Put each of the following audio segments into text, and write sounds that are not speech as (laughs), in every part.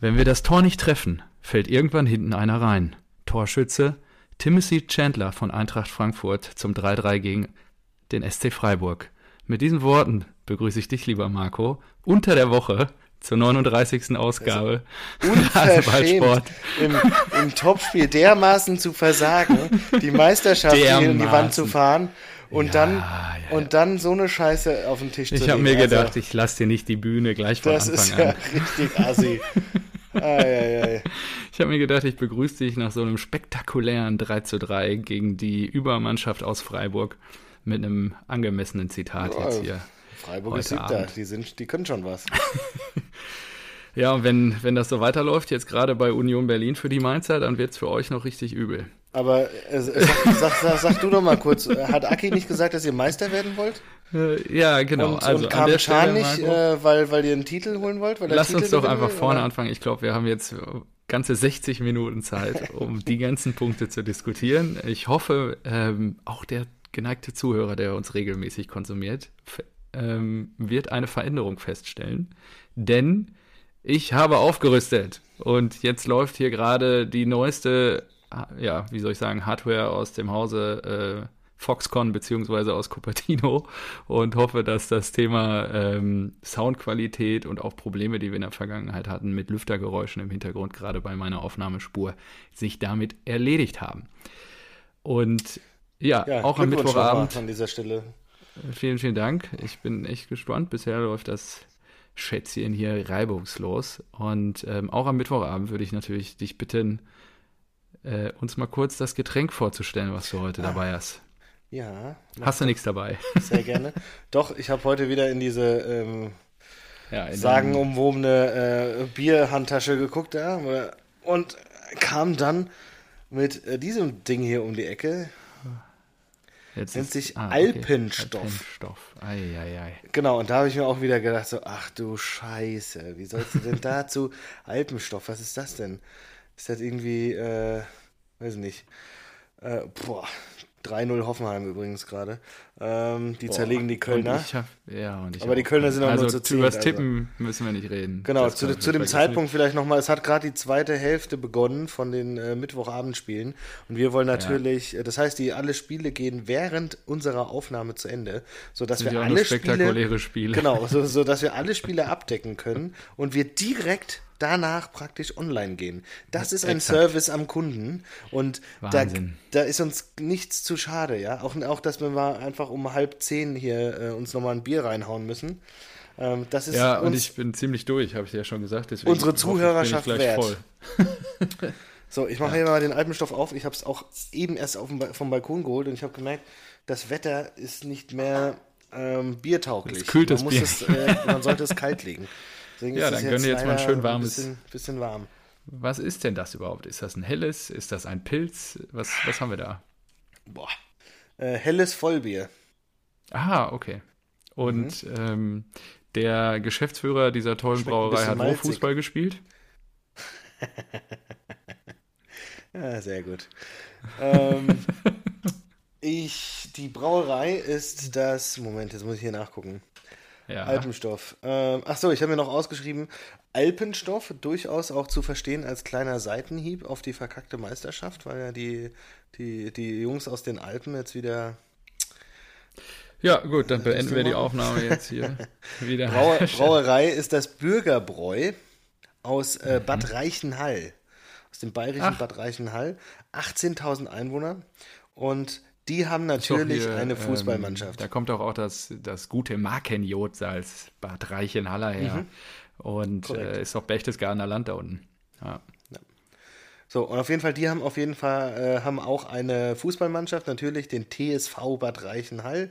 Wenn wir das Tor nicht treffen, fällt irgendwann hinten einer rein. Torschütze Timothy Chandler von Eintracht Frankfurt zum 3-3 gegen den SC Freiburg. Mit diesen Worten begrüße ich dich, lieber Marco, unter der Woche zur 39. Ausgabe (laughs) Unverschämt im, im Topspiel dermaßen zu versagen, die Meisterschaft hier in die Wand zu fahren und ja, dann ja, und dann so eine Scheiße auf den Tisch ich zu legen. Ich habe mir gedacht, also, ich lasse dir nicht die Bühne gleich von Anfang an. Das ist ja (laughs) richtig assi. Ich habe mir gedacht, ich begrüße dich nach so einem spektakulären 3 zu 3 gegen die Übermannschaft aus Freiburg mit einem angemessenen Zitat jetzt hier. Freiburg ist siebter, die, sind, die können schon was. (laughs) ja, und wenn, wenn das so weiterläuft, jetzt gerade bei Union Berlin für die Mainzer, dann wird es für euch noch richtig übel. Aber äh, sag, sag, sag, sag, du doch mal kurz, hat Aki nicht gesagt, dass ihr Meister werden wollt? Äh, ja, genau. Und, also und kam Chan nicht, äh, weil, weil ihr einen Titel holen wollt? Lass uns doch einfach vorne oder? anfangen. Ich glaube, wir haben jetzt ganze 60 Minuten Zeit, (laughs) um die ganzen Punkte zu diskutieren. Ich hoffe, ähm, auch der geneigte Zuhörer, der uns regelmäßig konsumiert, ähm, wird eine Veränderung feststellen. Denn ich habe aufgerüstet und jetzt läuft hier gerade die neueste, ja, wie soll ich sagen, Hardware aus dem Hause äh, Foxconn beziehungsweise aus Cupertino und hoffe, dass das Thema ähm, Soundqualität und auch Probleme, die wir in der Vergangenheit hatten mit Lüftergeräuschen im Hintergrund, gerade bei meiner Aufnahmespur, sich damit erledigt haben. Und ja, ja auch am Mittwochabend. An dieser Stelle. Vielen, vielen Dank. Ich bin echt gespannt. Bisher läuft das Schätzchen hier reibungslos. Und ähm, auch am Mittwochabend würde ich natürlich dich bitten, äh, uns mal kurz das Getränk vorzustellen, was du heute ah. dabei hast. Ja. Hast du nichts dabei? (laughs) Sehr gerne. Doch, ich habe heute wieder in diese ähm, ja, in sagenumwobene äh, Bierhandtasche geguckt ja, und kam dann mit äh, diesem Ding hier um die Ecke. Jetzt nennt ist, sich ah, Alpenstoff. Alpenstoff. Ei, ei, ei. Genau, und da habe ich mir auch wieder gedacht, so, ach du Scheiße, wie sollst du denn dazu Alpenstoff, was ist das denn? Ist das irgendwie, äh, weiß nicht, äh, boah, 3-0 Hoffenheim übrigens gerade. Ähm, die Boah, zerlegen die Kölner. Hab, ja, Aber die Kölner sind auch also nur zu 10. Über das also. Tippen also. müssen wir nicht reden. Genau, zu, zu dem Zeitpunkt vielleicht nochmal, es hat gerade die zweite Hälfte begonnen von den äh, Mittwochabendspielen. Und wir wollen natürlich, ja. Äh, das heißt, die alle Spiele gehen während unserer Aufnahme zu Ende, sodass wir alle Spiele, Spiele, Genau, so, (laughs) so dass wir alle Spiele abdecken können und wir direkt danach praktisch online gehen. Das ist ein Exakt. Service am Kunden und da, da, ist uns nichts zu schade, ja. Auch, auch dass wir mal einfach um halb zehn hier äh, uns nochmal ein Bier reinhauen müssen. Ähm, das ist ja, und ich bin ziemlich durch, habe ich ja schon gesagt. Deswegen unsere Zuhörerschaft ich wert. Voll. (laughs) (laughs) so, ich mache ja. hier mal den Alpenstoff auf. Ich habe es auch eben erst dem, vom Balkon geholt und ich habe gemerkt, das Wetter ist nicht mehr ähm, biertauglich. Es kühlt man, das Bier. Es, äh, man sollte es kalt legen. (laughs) Deswegen ja, dann gönn dir jetzt mal ein schön warmes. Bisschen, bisschen warm. Was ist denn das überhaupt? Ist das ein helles? Ist das ein Pilz? Was, was haben wir da? Boah. Äh, helles Vollbier. Aha, okay. Und mhm. ähm, der Geschäftsführer dieser tollen Schmeckt Brauerei hat wo Fußball gespielt? (laughs) ja, sehr gut. ähm, (laughs) ich, die Brauerei ist das. Moment, jetzt muss ich hier nachgucken. Ja. Alpenstoff. Ähm, Achso, ich habe mir noch ausgeschrieben, Alpenstoff durchaus auch zu verstehen als kleiner Seitenhieb auf die verkackte Meisterschaft, weil ja die, die, die Jungs aus den Alpen jetzt wieder. Ja, gut, dann beenden wir die Aufnahme jetzt hier (laughs) wieder. Brauer, (laughs) Brauerei ist das Bürgerbräu aus äh, mhm. Bad Reichenhall. Aus dem bayerischen Ach. Bad Reichenhall. 18.000 Einwohner. Und die haben natürlich hier, eine ähm, Fußballmannschaft. Ähm, da kommt auch, auch das, das gute Markenjodsalz Bad Reichenhaller her. Mhm. Und äh, ist auch Berchtesgadener Land da unten. Ja. ja. So, und auf jeden Fall, die haben auf jeden Fall, äh, haben auch eine Fußballmannschaft, natürlich den TSV Bad Reichenhall.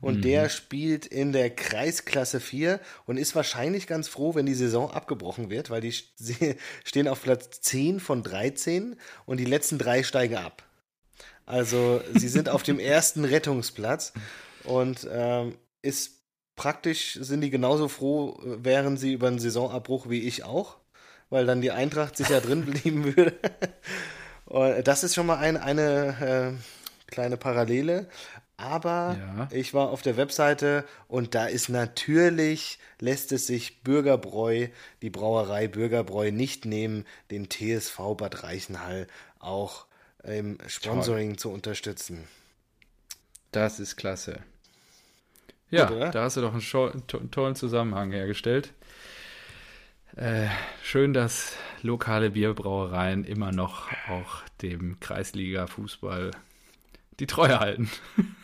Und mhm. der spielt in der Kreisklasse 4 und ist wahrscheinlich ganz froh, wenn die Saison abgebrochen wird, weil die (laughs) stehen auf Platz 10 von 13 und die letzten drei steigen ab. Also sie sind auf dem ersten Rettungsplatz und ähm, ist praktisch, sind die genauso froh, wären sie über einen Saisonabbruch wie ich auch, weil dann die Eintracht sicher drin (laughs) blieben würde. und das ist schon mal ein, eine äh, kleine Parallele. Aber ja. ich war auf der Webseite und da ist natürlich, lässt es sich Bürgerbräu, die Brauerei Bürgerbräu nicht nehmen, den TSV Bad Reichenhall auch im Sponsoring Toll. zu unterstützen. Das ist klasse. Ja, Gut, da hast du doch einen, to tollen Zusammenhang hergestellt. Äh, schön, dass lokale Bierbrauereien immer noch auch dem Kreisliga-Fußball die Treue halten. (laughs)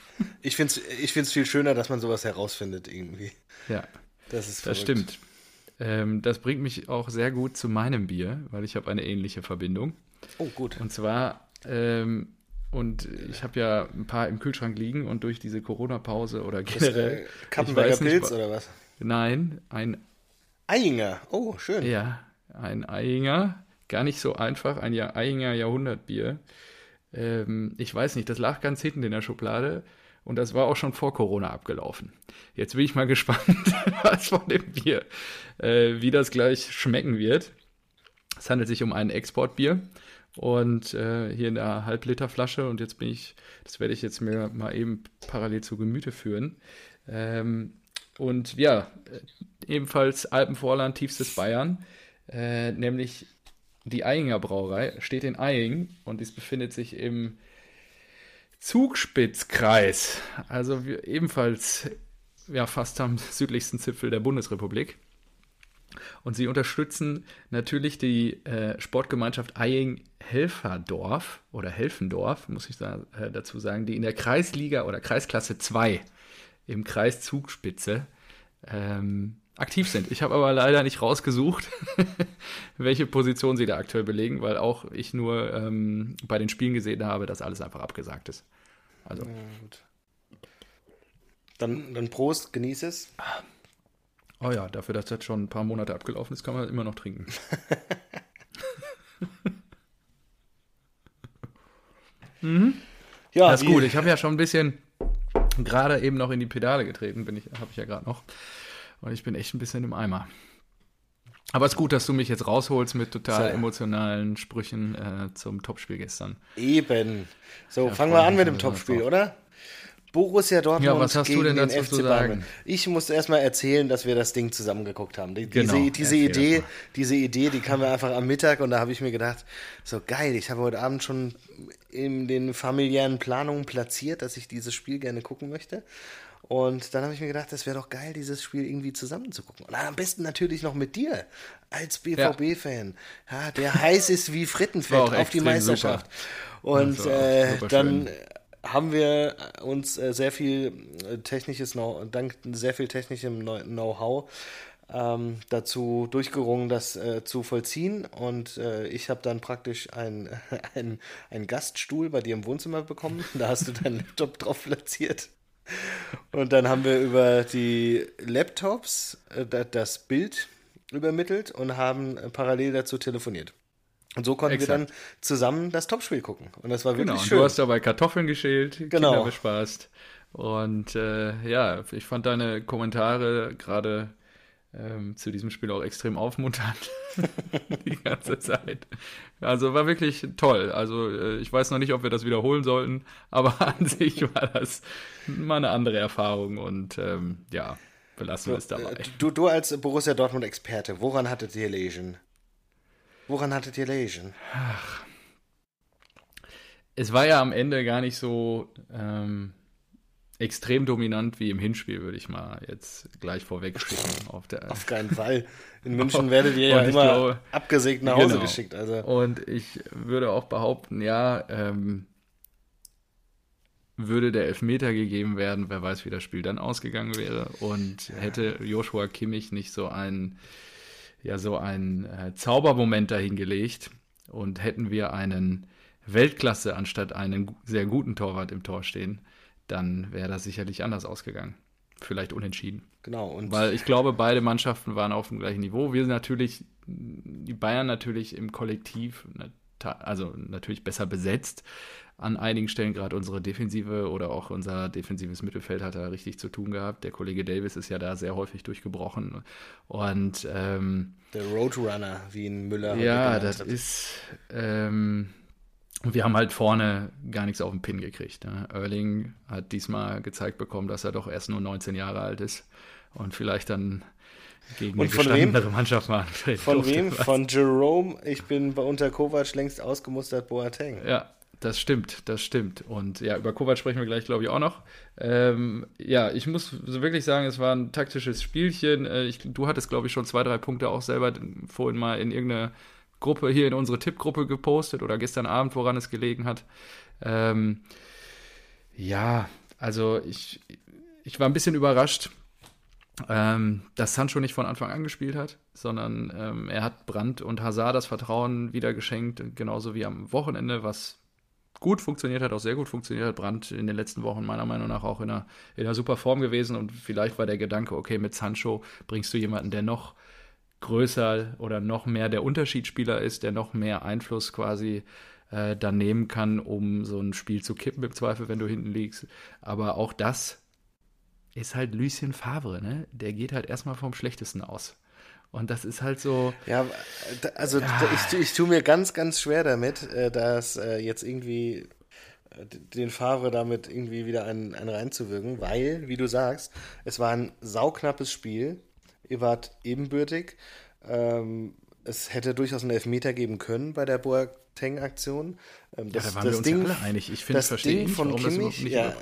Ich finde es ich find's viel schöner, dass man sowas herausfindet irgendwie. Ja, das ist Das stimmt. Ähm, das bringt mich auch sehr gut zu meinem Bier, weil ich habe eine ähnliche Verbindung. Oh, gut. Und zwar, ähm, und ich habe ja ein paar im Kühlschrank liegen und durch diese Corona-Pause oder generell. Äh, Kappenberger Pilz oder was? Nein, ein Eiinger. Oh, schön. Ja, ein Eiinger. Gar nicht so einfach, ein Eiinger Jahrhundertbier. Ähm, ich weiß nicht, das lag ganz hinten in der Schublade und das war auch schon vor Corona abgelaufen. Jetzt bin ich mal (laughs) gespannt, was von dem Bier, äh, wie das gleich schmecken wird. Es handelt sich um ein Exportbier und äh, hier in der Halbliterflasche und jetzt bin ich, das werde ich jetzt mir mal eben parallel zu Gemüte führen. Ähm, und ja, äh, ebenfalls Alpenvorland, tiefstes Bayern, äh, nämlich die Eyinger Brauerei steht in Eying und dies befindet sich im Zugspitzkreis, also ebenfalls ja, fast am südlichsten Zipfel der Bundesrepublik. Und sie unterstützen natürlich die äh, Sportgemeinschaft Eying-Helferdorf oder Helfendorf, muss ich da, äh, dazu sagen, die in der Kreisliga oder Kreisklasse 2 im Kreis Zugspitze ähm, aktiv sind. Ich habe aber leider nicht rausgesucht, (laughs) welche Position sie da aktuell belegen, weil auch ich nur ähm, bei den Spielen gesehen habe, dass alles einfach abgesagt ist. Also. Ja, dann, dann Prost, genieße es. Oh ja, dafür, dass das schon ein paar Monate abgelaufen ist, kann man immer noch trinken. (laughs) mhm. Ja, das ist gut. Ich habe ja schon ein bisschen gerade eben noch in die Pedale getreten, bin ich, habe ich ja gerade noch. Und ich bin echt ein bisschen im Eimer. Aber es ist gut, dass du mich jetzt rausholst mit total Sehr. emotionalen Sprüchen äh, zum Topspiel gestern. Eben. So, ja, fangen wir an mit dem Topspiel, oder? Borussia Dortmund ja, was hast gegen du denn dazu den FC zu sagen? Ich muss erstmal erzählen, dass wir das Ding zusammengeguckt haben. Die, genau, diese, diese Idee, diese Idee, die kam mir einfach am Mittag und da habe ich mir gedacht, so geil, ich habe heute Abend schon in den familiären Planungen platziert, dass ich dieses Spiel gerne gucken möchte. Und dann habe ich mir gedacht, das wäre doch geil, dieses Spiel irgendwie zusammen zu gucken. Und am besten natürlich noch mit dir als BVB-Fan, ja. ja. der heiß ist wie Frittenfett auf die Meisterschaft. Super. Und äh, dann haben wir uns äh, sehr viel äh, technisches Know dank sehr viel technischem Know-how ähm, dazu durchgerungen, das äh, zu vollziehen. Und äh, ich habe dann praktisch (laughs) einen ein Gaststuhl bei dir im Wohnzimmer bekommen. Da hast du deinen Laptop (laughs) drauf platziert. Und dann haben wir über die Laptops äh, das Bild übermittelt und haben äh, parallel dazu telefoniert. Und so konnten Exakt. wir dann zusammen das Topspiel gucken. Und das war wirklich genau. schön. Du hast dabei Kartoffeln geschält, genau. Kinder bespaßt. Und äh, ja, ich fand deine Kommentare gerade ähm, zu diesem Spiel auch extrem aufmunternd. (laughs) die ganze Zeit. Also war wirklich toll. Also äh, ich weiß noch nicht, ob wir das wiederholen sollten, aber (laughs) an sich war das mal eine andere Erfahrung und ähm, ja, belassen wir es dabei. Äh, du, du als Borussia Dortmund-Experte, woran hattet ihr lesen? Woran hattet ihr lesen? Ach. Es war ja am Ende gar nicht so ähm, extrem dominant wie im Hinspiel, würde ich mal jetzt gleich vorweg schicken. (laughs) Auf, der, auf keinen Fall. In München (laughs) werdet ihr ja immer glaube, abgesägt nach Hause genau. geschickt. Also. Und ich würde auch behaupten, ja, ähm, würde der Elfmeter gegeben werden, wer weiß, wie das Spiel dann ausgegangen wäre. Und hätte Joshua Kimmich nicht so ein, ja, so ein äh, Zaubermoment dahingelegt und hätten wir einen Weltklasse anstatt einen sehr guten Torwart im Tor stehen, dann wäre das sicherlich anders ausgegangen. Vielleicht unentschieden. Genau. Und Weil ich glaube, beide Mannschaften waren auf dem gleichen Niveau. Wir sind natürlich, die Bayern natürlich im Kollektiv, also natürlich besser besetzt. An einigen Stellen gerade unsere Defensive oder auch unser defensives Mittelfeld hat da richtig zu tun gehabt. Der Kollege Davis ist ja da sehr häufig durchgebrochen. Und ähm, der Roadrunner, wie ihn Müller Ja, das ist. Ähm, Und wir haben halt vorne gar nichts auf den Pin gekriegt. Ne? Erling hat diesmal gezeigt bekommen, dass er doch erst nur 19 Jahre alt ist und vielleicht dann gegen Und eine von wem? gestandenere Mannschaft machen. Von wem? Von Jerome. Ich bin bei unter Kovac längst ausgemustert Boateng. Ja, das stimmt, das stimmt. Und ja, über Kovac sprechen wir gleich, glaube ich, auch noch. Ähm, ja, ich muss wirklich sagen, es war ein taktisches Spielchen. Äh, ich, du hattest, glaube ich, schon zwei, drei Punkte auch selber vorhin mal in irgendeine Gruppe hier in unsere Tippgruppe gepostet oder gestern Abend, woran es gelegen hat. Ähm, ja, also ich, ich war ein bisschen überrascht, ähm, dass Sancho nicht von Anfang an gespielt hat, sondern ähm, er hat Brandt und Hazard das Vertrauen wieder geschenkt, genauso wie am Wochenende, was gut funktioniert hat, auch sehr gut funktioniert hat. Brandt in den letzten Wochen meiner Meinung nach auch in einer, in einer super Form gewesen und vielleicht war der Gedanke, okay, mit Sancho bringst du jemanden, der noch größer oder noch mehr der Unterschiedsspieler ist, der noch mehr Einfluss quasi äh, dann nehmen kann, um so ein Spiel zu kippen im Zweifel, wenn du hinten liegst. Aber auch das ist halt Lucien Favre, ne? Der geht halt erstmal vom Schlechtesten aus. Und das ist halt so. Ja, da- also Ja. ich, ich tue mir ganz, ganz schwer damit, äh, dass äh, jetzt irgendwie äh, den Favre damit irgendwie wieder einen, einen reinzuwirken, weil, wie du sagst, es war ein sauknappes Spiel. Ihr wart ebenbürtig. Ähm, es hätte durchaus einen Elfmeter geben können bei der Boateng-Aktion. Ähm, Ja, da waren wir uns ja alle einig. Ich finde, das verstehe Ding nicht, von warum das Kimmich, nicht ja,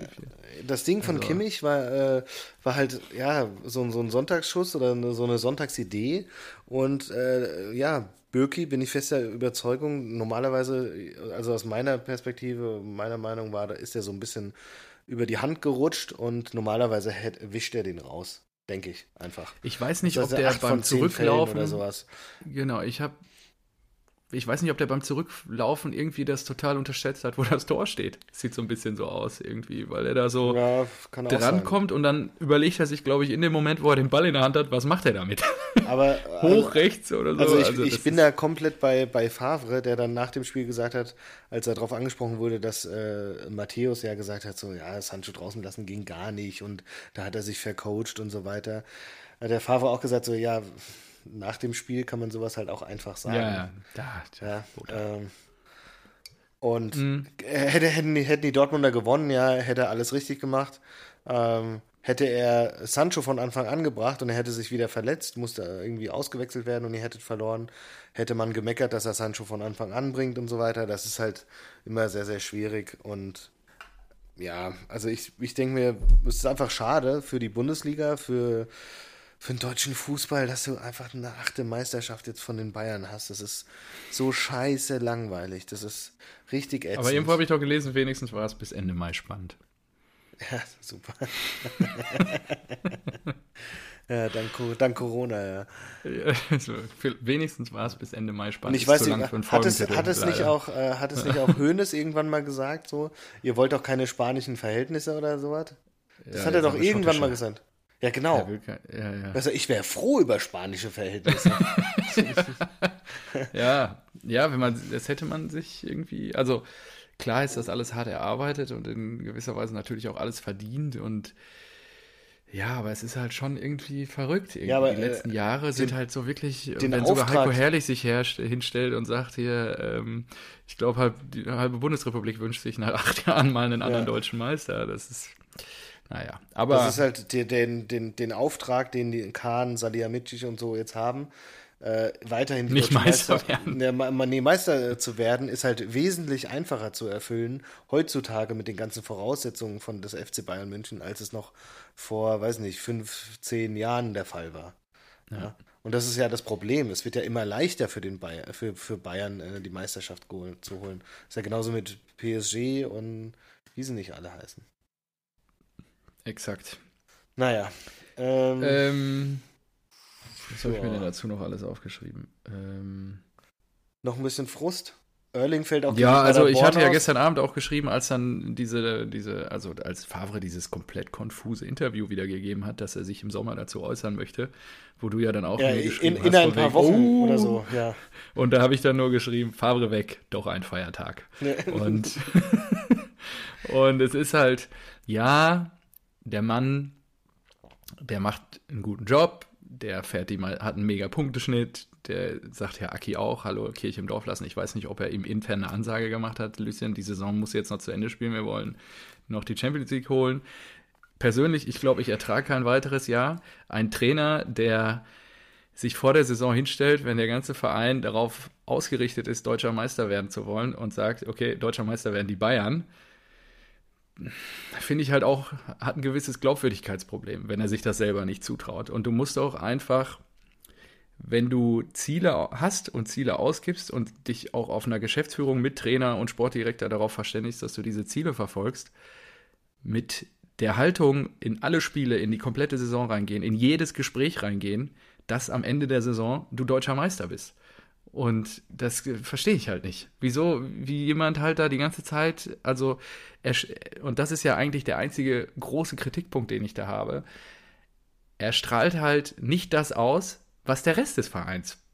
das Ding von Also- Kimmich war, äh, war halt, ja, so, ein- so ein Sonntagsschuss oder eine, so eine Sonntagsidee. Und äh, ja, Birki bin ich fester Überzeugung, normalerweise, also aus meiner Perspektive, meiner Meinung war, da ist er so ein bisschen über die Hand gerutscht und normalerweise hätt, wischt er den raus. Denke ich einfach. Ich weiß nicht, Das ob der beim Fällen Zurücklaufen. oder sowas. Genau, ich habe. Ich weiß nicht, ob der beim Zurücklaufen irgendwie das total unterschätzt hat, wo das Tor steht. Sieht so ein bisschen so aus irgendwie, weil er da so Ja, drankommt und dann überlegt er sich, glaube ich, in dem Moment, wo er den Ball in der Hand hat, was macht er damit? (laughs) Aber (laughs) Hoch rechts oder so. Also ich, ich das bin da komplett bei, bei Favre, der dann nach dem Spiel gesagt hat, als er darauf angesprochen wurde, dass äh, Matthäus ja gesagt hat, so ja, Sancho draußen lassen ging gar nicht und da hat er sich vercoacht und so weiter. Hat der Favre auch gesagt, so ja, nach dem Spiel kann man sowas halt auch einfach sagen. Ja, ja. Da, Ja, ähm, und Mhm. hätte, hätten, die, hätten die Dortmunder gewonnen, ja, hätte er alles richtig gemacht. Ähm, hätte er Sancho von Anfang an gebracht und er hätte sich wieder verletzt, musste irgendwie ausgewechselt werden und ihr hättet verloren, hätte man gemeckert, dass er Sancho von Anfang an bringt und so weiter. Das ist halt immer sehr, sehr schwierig und ja, also ich, ich denke mir, es ist einfach schade für die Bundesliga, für, für den deutschen Fußball, dass du einfach eine achte Meisterschaft jetzt von den Bayern hast. Das ist so scheiße langweilig. Das ist richtig ätzend. Aber irgendwo habe ich doch gelesen, wenigstens war es bis Ende Mai spannend. Ja, super. (laughs) ja, dank, dank Corona, ja. Ja, also, für- wenigstens war es bis Ende Mai Und spannend. ich Ist weiß nicht, hat es, hat es nicht auch, äh, hat es nicht auch (laughs) Hoeneß irgendwann mal gesagt, so, ihr wollt doch keine spanischen Verhältnisse oder sowas? Das Ja, hat er doch irgendwann mal gesagt. Ja, genau. Kein- Ja, ja. Also ich wäre froh über spanische Verhältnisse. (laughs) Ja, ja, wenn man, das hätte man sich irgendwie, also klar ist das alles hart erarbeitet und in gewisser Weise natürlich auch alles verdient und ja, aber es ist halt schon irgendwie verrückt. Irgendwie. Ja, aber, die letzten äh, Jahre sind halt so wirklich, den wenn sogar Auftrag- Heiko Herrlich sich herst, hinstellt und sagt hier, ähm, ich glaube, halb, die halbe Bundesrepublik wünscht sich nach acht Jahren mal einen anderen Ja. deutschen Meister. Das ist, naja, aber Das ist halt der, den, den, den Auftrag, den die Kahn, Salihamidzic und so jetzt haben, äh, weiterhin die Nicht deutschen Meister werden. Ma- nee, Meister äh, zu werden, ist halt wesentlich einfacher zu erfüllen, heutzutage mit den ganzen Voraussetzungen von des FC Bayern München, als es noch vor, weiß nicht, fünf, zehn Jahren der Fall war. Ja. Und das ist ja das Problem. Es wird ja immer leichter für, den Bayern, für, für Bayern, äh, die Meisterschaft zu holen. ist ja genauso mit PSG und wie sie nicht alle heißen. Exakt. Naja. Ähm, Ähm, was habe ich mir Ja. denn dazu noch alles aufgeschrieben? Ähm, Noch ein bisschen Frust. Erling fällt auch Ja, also ich hatte ja gestern Abend auch geschrieben, als dann diese, diese, also als Favre dieses komplett konfuse Interview wiedergegeben hat, dass er sich im Sommer dazu äußern möchte, wo du ja dann auch ja, mir in, geschrieben in hast, ein von paar wegen, Wochen oh, oder so, ja. Und da habe ich dann nur geschrieben, Favre weg, doch ein Feiertag. Und, (laughs) und es ist halt, ja, der Mann, der macht einen guten Job, der fährt die mal, hat einen mega Punkteschnitt, der sagt ja Aki auch, hallo, Kirche im Dorf lassen. Ich weiß nicht, ob er ihm intern eine Ansage gemacht hat, Lucien, die Saison muss jetzt noch zu Ende spielen, wir wollen noch die Champions League holen. Persönlich, ich glaube, ich ertrage kein weiteres Jahr. Ein Trainer, der sich vor der Saison hinstellt, wenn der ganze Verein darauf ausgerichtet ist, deutscher Meister werden zu wollen und sagt, okay, deutscher Meister werden die Bayern, finde ich halt auch, hat ein gewisses Glaubwürdigkeitsproblem, wenn er sich das selber nicht zutraut. Und du musst auch einfach, wenn du Ziele hast und Ziele ausgibst und dich auch auf einer Geschäftsführung mit Trainer und Sportdirektor darauf verständigst, dass du diese Ziele verfolgst, mit der Haltung in alle Spiele, in die komplette Saison reingehen, in jedes Gespräch reingehen, dass am Ende der Saison du deutscher Meister bist. Und das verstehe ich halt nicht. Wieso, wie jemand halt da die ganze Zeit, also, er, und das ist ja eigentlich der einzige große Kritikpunkt, den ich da habe. Er strahlt halt nicht das aus, was der Rest des Vereins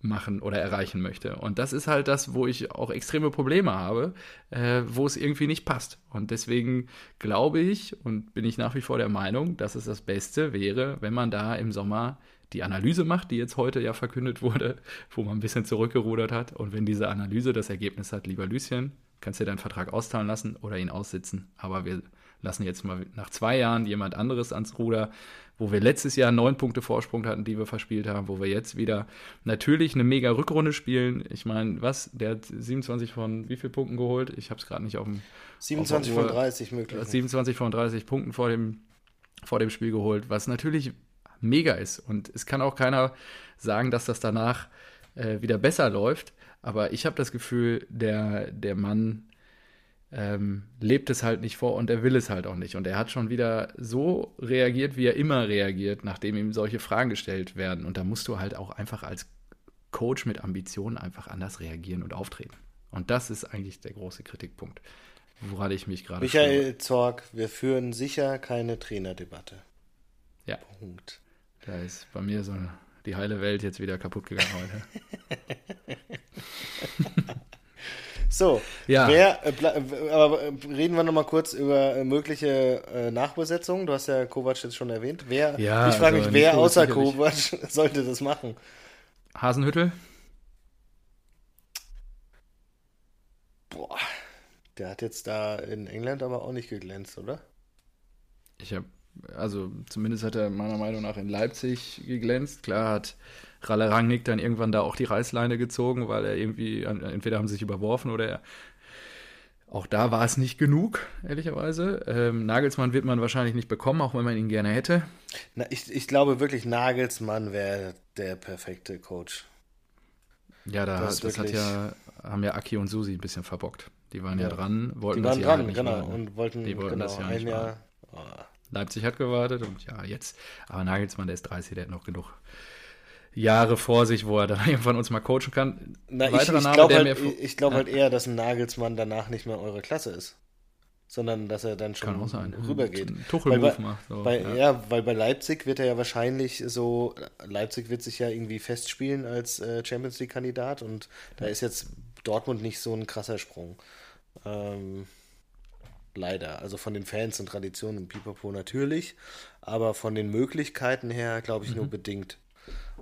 machen oder erreichen möchte. Und das ist halt das, wo ich auch extreme Probleme habe, äh, wo es irgendwie nicht passt. Und deswegen glaube ich und bin ich nach wie vor der Meinung, dass es das Beste wäre, wenn man da im Sommer die Analyse macht, die jetzt heute ja verkündet wurde, (laughs) wo man ein bisschen zurückgerudert hat. Und wenn diese Analyse das Ergebnis hat, lieber Lüschen, kannst du deinen Vertrag auszahlen lassen oder ihn aussitzen. Aber wir lassen jetzt mal nach zwei Jahren jemand anderes ans Ruder, wo wir letztes Jahr neun Punkte Vorsprung hatten, die wir verspielt haben, wo wir jetzt wieder natürlich eine mega Rückrunde spielen. Ich meine, was? Der hat 27 von wie vielen Punkten geholt? Ich habe es gerade nicht auf dem. 27 auf von 30 möglich. 27 von 30 Punkten vor dem, vor dem Spiel geholt, was natürlich mega ist. Und es kann auch keiner sagen, dass das danach äh, wieder besser läuft. Aber ich habe das Gefühl, der, der Mann ähm, lebt es halt nicht vor und er will es halt auch nicht. Und er hat schon wieder so reagiert, wie er immer reagiert, nachdem ihm solche Fragen gestellt werden. Und da musst du halt auch einfach als Coach mit Ambitionen einfach anders reagieren und auftreten. Und das ist eigentlich der große Kritikpunkt, woran ich mich gerade. Michael führe. Zorg, wir führen sicher keine Trainerdebatte. Ja. Punkt. Da ist bei mir so die heile Welt jetzt wieder kaputt gegangen heute. (laughs) so, ja. Wer, äh, aber äh, reden wir nochmal kurz über äh, mögliche äh, Nachbesetzungen. Du hast ja Kovac jetzt schon erwähnt. Wer, ja, ich frage also mich, wer außer Kovac (laughs) sollte das machen? Hasenhüttel? Boah, der hat jetzt da in England aber auch nicht geglänzt, oder? Ich habe also zumindest hat er meiner Meinung nach in Leipzig geglänzt. Klar hat Ralle Rangnick dann irgendwann da auch die Reißleine gezogen, weil er irgendwie, entweder haben sie sich überworfen oder er, auch da war es nicht genug, ehrlicherweise. Ähm, Nagelsmann wird man wahrscheinlich nicht bekommen, auch wenn man ihn gerne hätte. Na, ich, ich glaube wirklich, Nagelsmann wäre der perfekte Coach. Ja, da, das, das hat ja, haben ja Aki und Susi ein bisschen verbockt. Die waren ja, ja dran, wollten die waren das dran, Jahr genau, machen. und wollten, die wollten genau, das ja ein Jahr. Oh. Leipzig hat gewartet und ja, jetzt, aber Nagelsmann, der ist 30, der hat noch genug Jahre vor sich, wo er dann (laughs) irgendwann uns mal coachen kann. Na, ich, ich glaube halt, ich glaub halt eher, dass ein Nagelsmann danach nicht mehr eure Klasse ist. Sondern dass er dann schon rübergeht. Tuchelruf macht. So, bei, ja. ja. weil bei Leipzig wird er ja wahrscheinlich so, Leipzig wird sich ja irgendwie festspielen als äh, Champions League-Kandidat und da ist jetzt Dortmund nicht so ein krasser Sprung. Ähm, Leider. Also von den Fans und Traditionen und Pipapo natürlich, aber von den Möglichkeiten her glaube ich mhm. nur bedingt.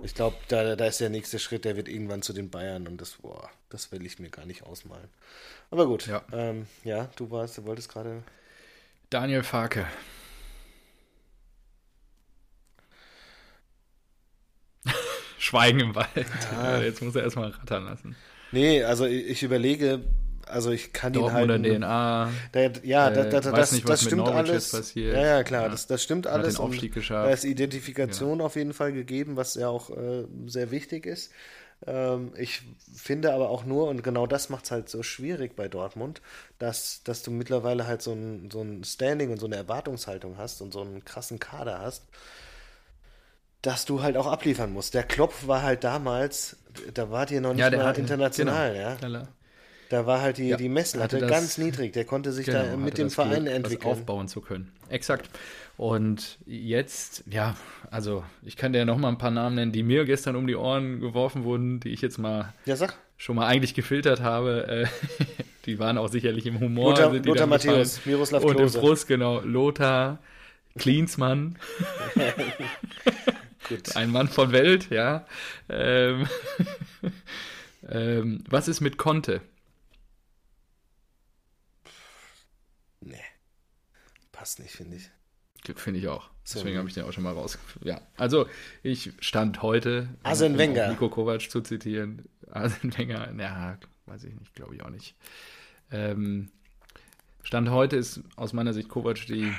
Ich glaube, da, da ist der nächste Schritt, der wird irgendwann zu den Bayern und das, boah, das will ich mir gar nicht ausmalen. Aber gut, ja, ähm, ja du warst, du wolltest gerade. Daniel Farke. (laughs) Schweigen im Wald. Ja. Jetzt muss er erstmal rattern lassen. Nee, also ich überlege, also ich kann Dortmunder ihn halt. DNA. Der, ja, äh, da, da, das, nicht, das stimmt alles. Passiert. Ja, ja, klar, ja. Das, das stimmt alles. Hat den Aufstieg geschafft. Da ist Identifikation ja. auf jeden Fall gegeben, was ja auch äh, sehr wichtig ist. Ähm, ich finde aber auch nur, und genau das macht es halt so schwierig bei Dortmund, dass, dass du mittlerweile halt so ein, so ein Standing und so eine Erwartungshaltung hast und so einen krassen Kader hast, dass du halt auch abliefern musst. Der Klopf war halt damals, da wart ihr noch nicht ja, mal international, genau. ja. Da war halt die, ja, die Messlatte das, ganz niedrig. Der konnte sich genau, da mit dem Verein Glück, entwickeln. aufbauen zu können. Exakt. Und jetzt, ja, also ich kann dir ja noch mal ein paar Namen nennen, die mir gestern um die Ohren geworfen wurden, die ich jetzt mal ja, schon mal eigentlich gefiltert habe. Äh, (laughs) die waren auch sicherlich im Humor. Lothar, Lothar Matthäus, Miroslav Und im Frust, genau. Lothar, Klinsmann. (laughs) Gut. Ein Mann von Welt, ja. Ähm, (laughs) ähm, was ist mit Conte? Nee. Passt nicht, finde ich. Finde ich auch. Deswegen habe ich den auch schon mal raus. Ja, also ich stand heute, Arsene Wenger. Nico Kovac zu zitieren. (laughs) Arsene Wenger, ja, weiß ich nicht, glaube ich auch nicht. Ähm, stand heute ist aus meiner Sicht Kovac die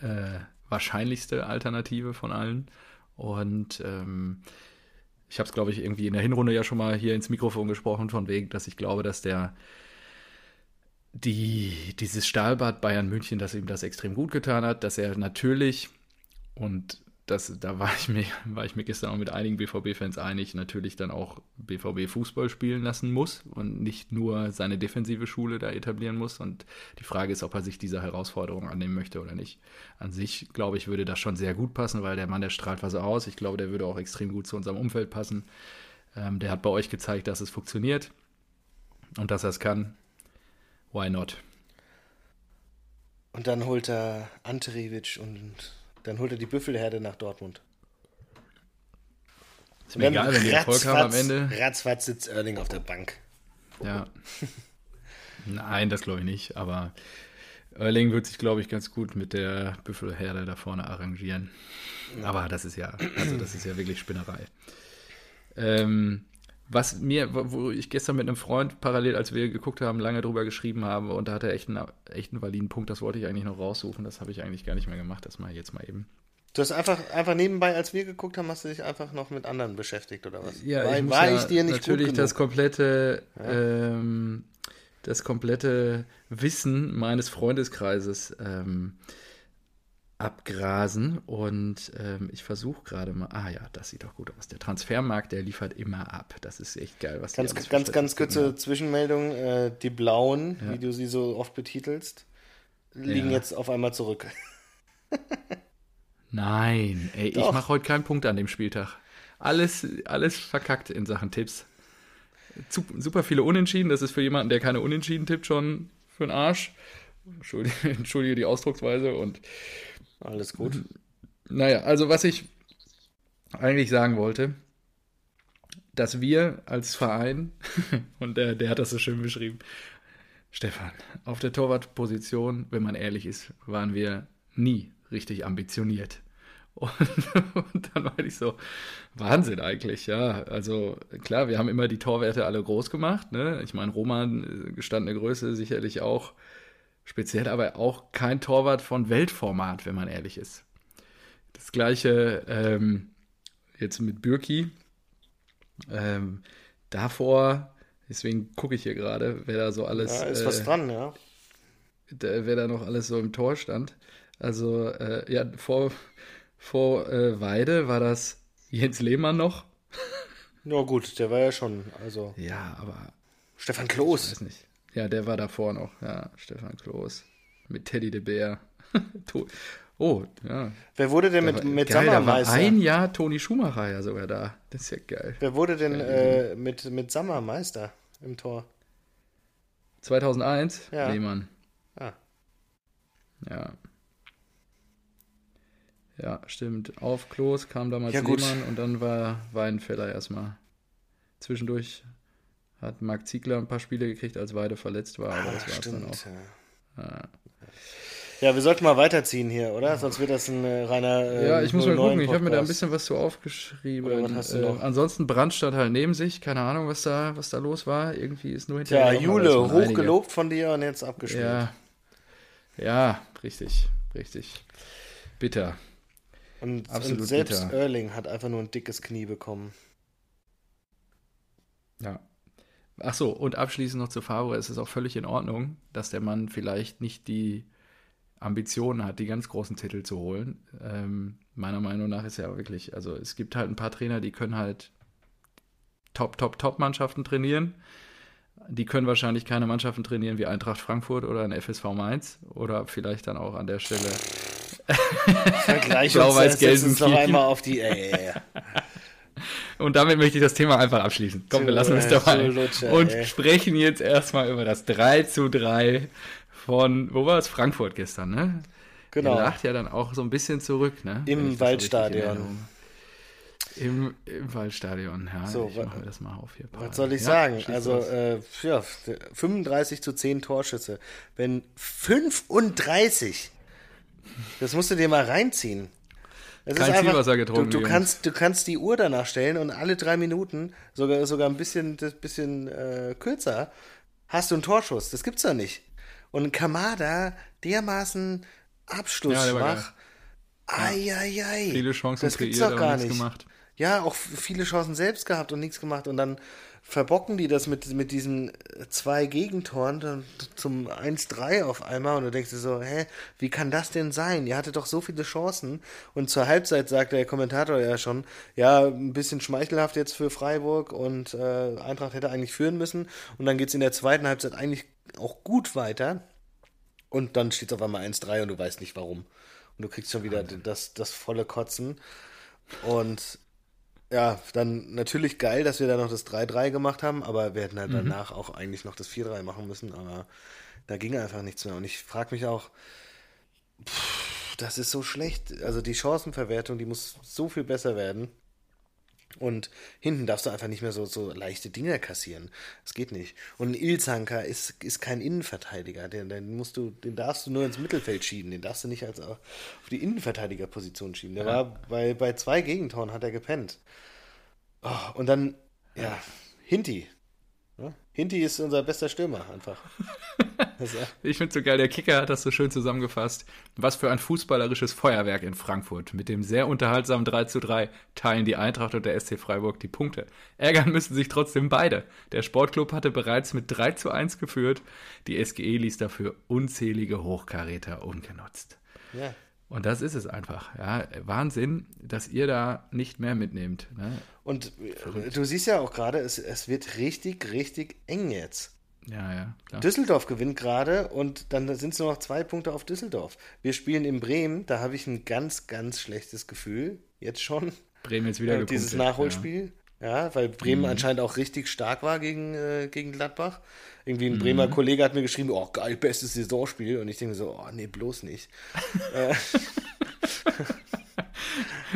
äh, wahrscheinlichste Alternative von allen. Und ähm, ich habe es, glaube ich, irgendwie in der Hinrunde ja schon mal hier ins Mikrofon gesprochen, von wegen, dass ich glaube, dass der die, dieses Stahlbad Bayern München, dass ihm das extrem gut getan hat, dass er natürlich, und das, da war ich, mir, (laughs) war ich mir gestern auch mit einigen BVB-Fans einig, natürlich dann auch BVB Fußball spielen lassen muss und nicht nur seine defensive Schule da etablieren muss. Und die Frage ist, ob er sich dieser Herausforderung annehmen möchte oder nicht. An sich, glaube ich, würde das schon sehr gut passen, weil der Mann, der strahlt was aus. Ich glaube, der würde auch extrem gut zu unserem Umfeld passen. Ähm, der hat bei euch gezeigt, dass es funktioniert und dass er es kann. Why not? Und dann holt er Ante Revic und dann holt er die Büffelherde nach Dortmund. Ist mir egal, wenn die Erfolg haben am Ende. Ratzfatz sitzt Erling auf der Bank. Ja. (laughs) Nein, das glaube ich nicht, aber Erling wird sich, glaube ich, ganz gut mit der Büffelherde da vorne arrangieren. Aber das ist ja, also das ist ja wirklich Spinnerei. Ähm, was mir, wo ich gestern mit einem Freund parallel, als wir geguckt haben, lange drüber geschrieben habe und da hat er echt einen, echt einen validen Punkt, das wollte ich eigentlich noch raussuchen, das habe ich eigentlich gar nicht mehr gemacht, das mache ich jetzt mal eben. Du hast einfach, einfach nebenbei, als wir geguckt haben, hast du dich einfach noch mit anderen beschäftigt, oder was? Ja, war, ich, war ich dir nicht natürlich das komplette, ja. ähm, das komplette Wissen meines Freundeskreises ähm, abgrasen und ähm, ich versuche gerade mal, ah ja, das sieht doch gut aus. Der Transfermarkt, der liefert immer ab. Das ist echt geil, was Ganz, ganz, ganz kurze haben. Zwischenmeldung, äh, die Blauen, ja. wie du sie so oft betitelst, liegen ja. jetzt auf einmal zurück. (laughs) Nein, ey, doch. ich mache heute keinen Punkt an dem Spieltag. Alles, alles verkackt in Sachen Tipps. Super viele Unentschieden, das ist für jemanden, der keine Unentschieden tippt, schon für den Arsch. Entschuldige, (laughs) Entschuldige die Ausdrucksweise und alles gut. Naja, also was ich eigentlich sagen wollte, dass wir als Verein, (laughs) und der, der hat das so schön beschrieben, Stefan, auf der Torwartposition, wenn man ehrlich ist, waren wir nie richtig ambitioniert. Und, (laughs) und, dann war ich so, Wahnsinn eigentlich, ja. Also klar, wir haben immer die Torwerte alle groß gemacht. Ne? Ich meine, Roman gestandene Größe sicherlich auch speziell aber auch kein Torwart von Weltformat, wenn man ehrlich ist. Das gleiche ähm, jetzt mit Bürki. Ähm, davor, deswegen gucke ich hier gerade, wer da so alles. Ja, ist äh, was dran, ja. Der, wer da noch alles so im Tor stand. Also, äh, ja, vor, vor äh, Weide war das Jens Lehmann noch. Ja, gut, der war ja schon, also. Ja, aber. Stefan Kloß. Ich weiß nicht. Ja, der war davor noch. Ja, Stefan Kloß. Mit Teddy de Beer. (laughs) oh, ja. Wer wurde denn mit, mit geil, Sommermeister? ein Jahr Toni Schumacher ja sogar da. Das ist ja geil. Wer wurde denn äh, mit, mit Sommermeister im Tor? 2001? Ja. Lehmann. Ah. Ja. Ja, stimmt. Auf Klos kam damals ja, Lehmann und dann war Weidenfeller erstmal. Zwischendurch hat Marc Ziegler ein paar Spiele gekriegt, als Weide verletzt war, aber ah, das war dann auch. Ja. Ja. ja. wir sollten mal weiterziehen hier, oder? Sonst wird das ein äh, reiner. Äh, ja, ich muss mal gucken, ich habe mir da ein bisschen was so aufgeschrieben. Äh, ansonsten Brand stand halt neben sich, keine Ahnung, was da, was da los war. Irgendwie ist nur hinterher. Ja, Jule, hochgelobt von dir und jetzt abgespielt. Ja. ja, richtig, richtig. Bitter. Und, Absolut und selbst bitter. Erling hat einfach nur ein dickes Knie bekommen. Ja, Ach so, und abschließend noch zu Favre, es ist auch völlig in Ordnung, dass der Mann vielleicht nicht die Ambitionen hat, die ganz großen Titel zu holen. Ähm, meiner Meinung nach ist ja wirklich, also es gibt halt ein paar Trainer, die können halt Top, Top, Top-Mannschaften trainieren. Die können wahrscheinlich keine Mannschaften trainieren wie Eintracht Frankfurt oder ein FSV Mainz oder vielleicht dann auch an der Stelle Vergleich (laughs) uns, noch einmal auf die. Ey, ey, ey. Und damit möchte ich das Thema einfach abschließen. Komm, wir lassen es dabei. Und sprechen jetzt erstmal über das 3 zu 3 von, wo war es? Frankfurt gestern, ne? Genau. Der lacht ja dann auch so ein bisschen zurück, ne? Im Waldstadion. Im, im Waldstadion, ja. So, ich mache das mal auf hier. Was soll ich ja, sagen? Also, äh, ja, 35 zu 10 Torschüsse. Wenn 35, das musst du dir mal reinziehen. Es Kein ist Zielwasser getrunken, Du, du, kannst, du kannst die Uhr danach stellen und alle drei Minuten, sogar, sogar ein bisschen, bisschen äh, kürzer, hast du einen Torschuss. Das gibt's doch nicht. Und Kamada dermaßen Ja, der war abschlussschwach. Eieiei. Viele Chancen das gibt's kreiert, doch aber gar nichts nicht. gemacht. Ja, auch viele Chancen selbst gehabt und nichts gemacht. Und dann verbocken die das mit, mit diesen äh, zwei Gegentoren zum 1-3 auf einmal. Und du denkst dir so, hä, wie kann das denn sein? Ihr hattet doch so viele Chancen. Und zur Halbzeit sagt der Kommentator ja schon, ja, ein bisschen schmeichelhaft jetzt für Freiburg und äh, Eintracht hätte eigentlich führen müssen. Und dann geht's in der zweiten Halbzeit eigentlich auch gut weiter. Und dann steht auf einmal 1-3 und du weißt nicht warum. Und du kriegst schon wieder das, das volle Kotzen. Und ja, dann natürlich geil, dass wir da noch das 3-3 gemacht haben, aber wir hätten halt danach auch eigentlich noch das 4-3 machen müssen, aber da ging einfach nichts mehr. Und ich frage mich auch, pff, das ist so schlecht. Also die Chancenverwertung, die muss so viel besser werden. Und hinten darfst du einfach nicht mehr so, so leichte Dinger kassieren. Das geht nicht. Und ein Ilzanker ist, ist kein Innenverteidiger. Den, den, musst du, den darfst du nur ins Mittelfeld schieben. Den darfst du nicht als auf die Innenverteidigerposition schieben. Der war bei, bei zwei Gegentoren hat er gepennt. Oh, und dann, ja, Hinti. Hinti ist unser bester Stürmer einfach. (laughs) Ich finde so geil, der Kicker hat das so schön zusammengefasst. Was für ein fußballerisches Feuerwerk in Frankfurt. Mit dem sehr unterhaltsamen 3 zu 3 teilen die Eintracht und der SC Freiburg die Punkte. Ärgern müssen sich trotzdem beide. Der Sportclub hatte bereits mit 3 zu 1 geführt. Die SGE ließ dafür unzählige Hochkaräter ungenutzt. ja. Und das ist es einfach. Ja, Wahnsinn, dass ihr da nicht mehr mitnehmt. Ne? Und äh, du siehst ja auch gerade, es, es wird richtig, richtig eng jetzt. Ja, ja, klar. Düsseldorf gewinnt gerade und dann sind es nur noch zwei Punkte auf Düsseldorf. Wir spielen in Bremen, da habe ich ein ganz, ganz schlechtes Gefühl, jetzt schon. Bremen jetzt wieder Äh, dieses Nachholspiel. Ja, weil Bremen anscheinend auch richtig stark war gegen, äh, gegen Gladbach. Irgendwie ein Bremer Kollege hat mir geschrieben, oh geil, bestes Saisonspiel. Und ich denke so, oh nee, bloß nicht. (laughs)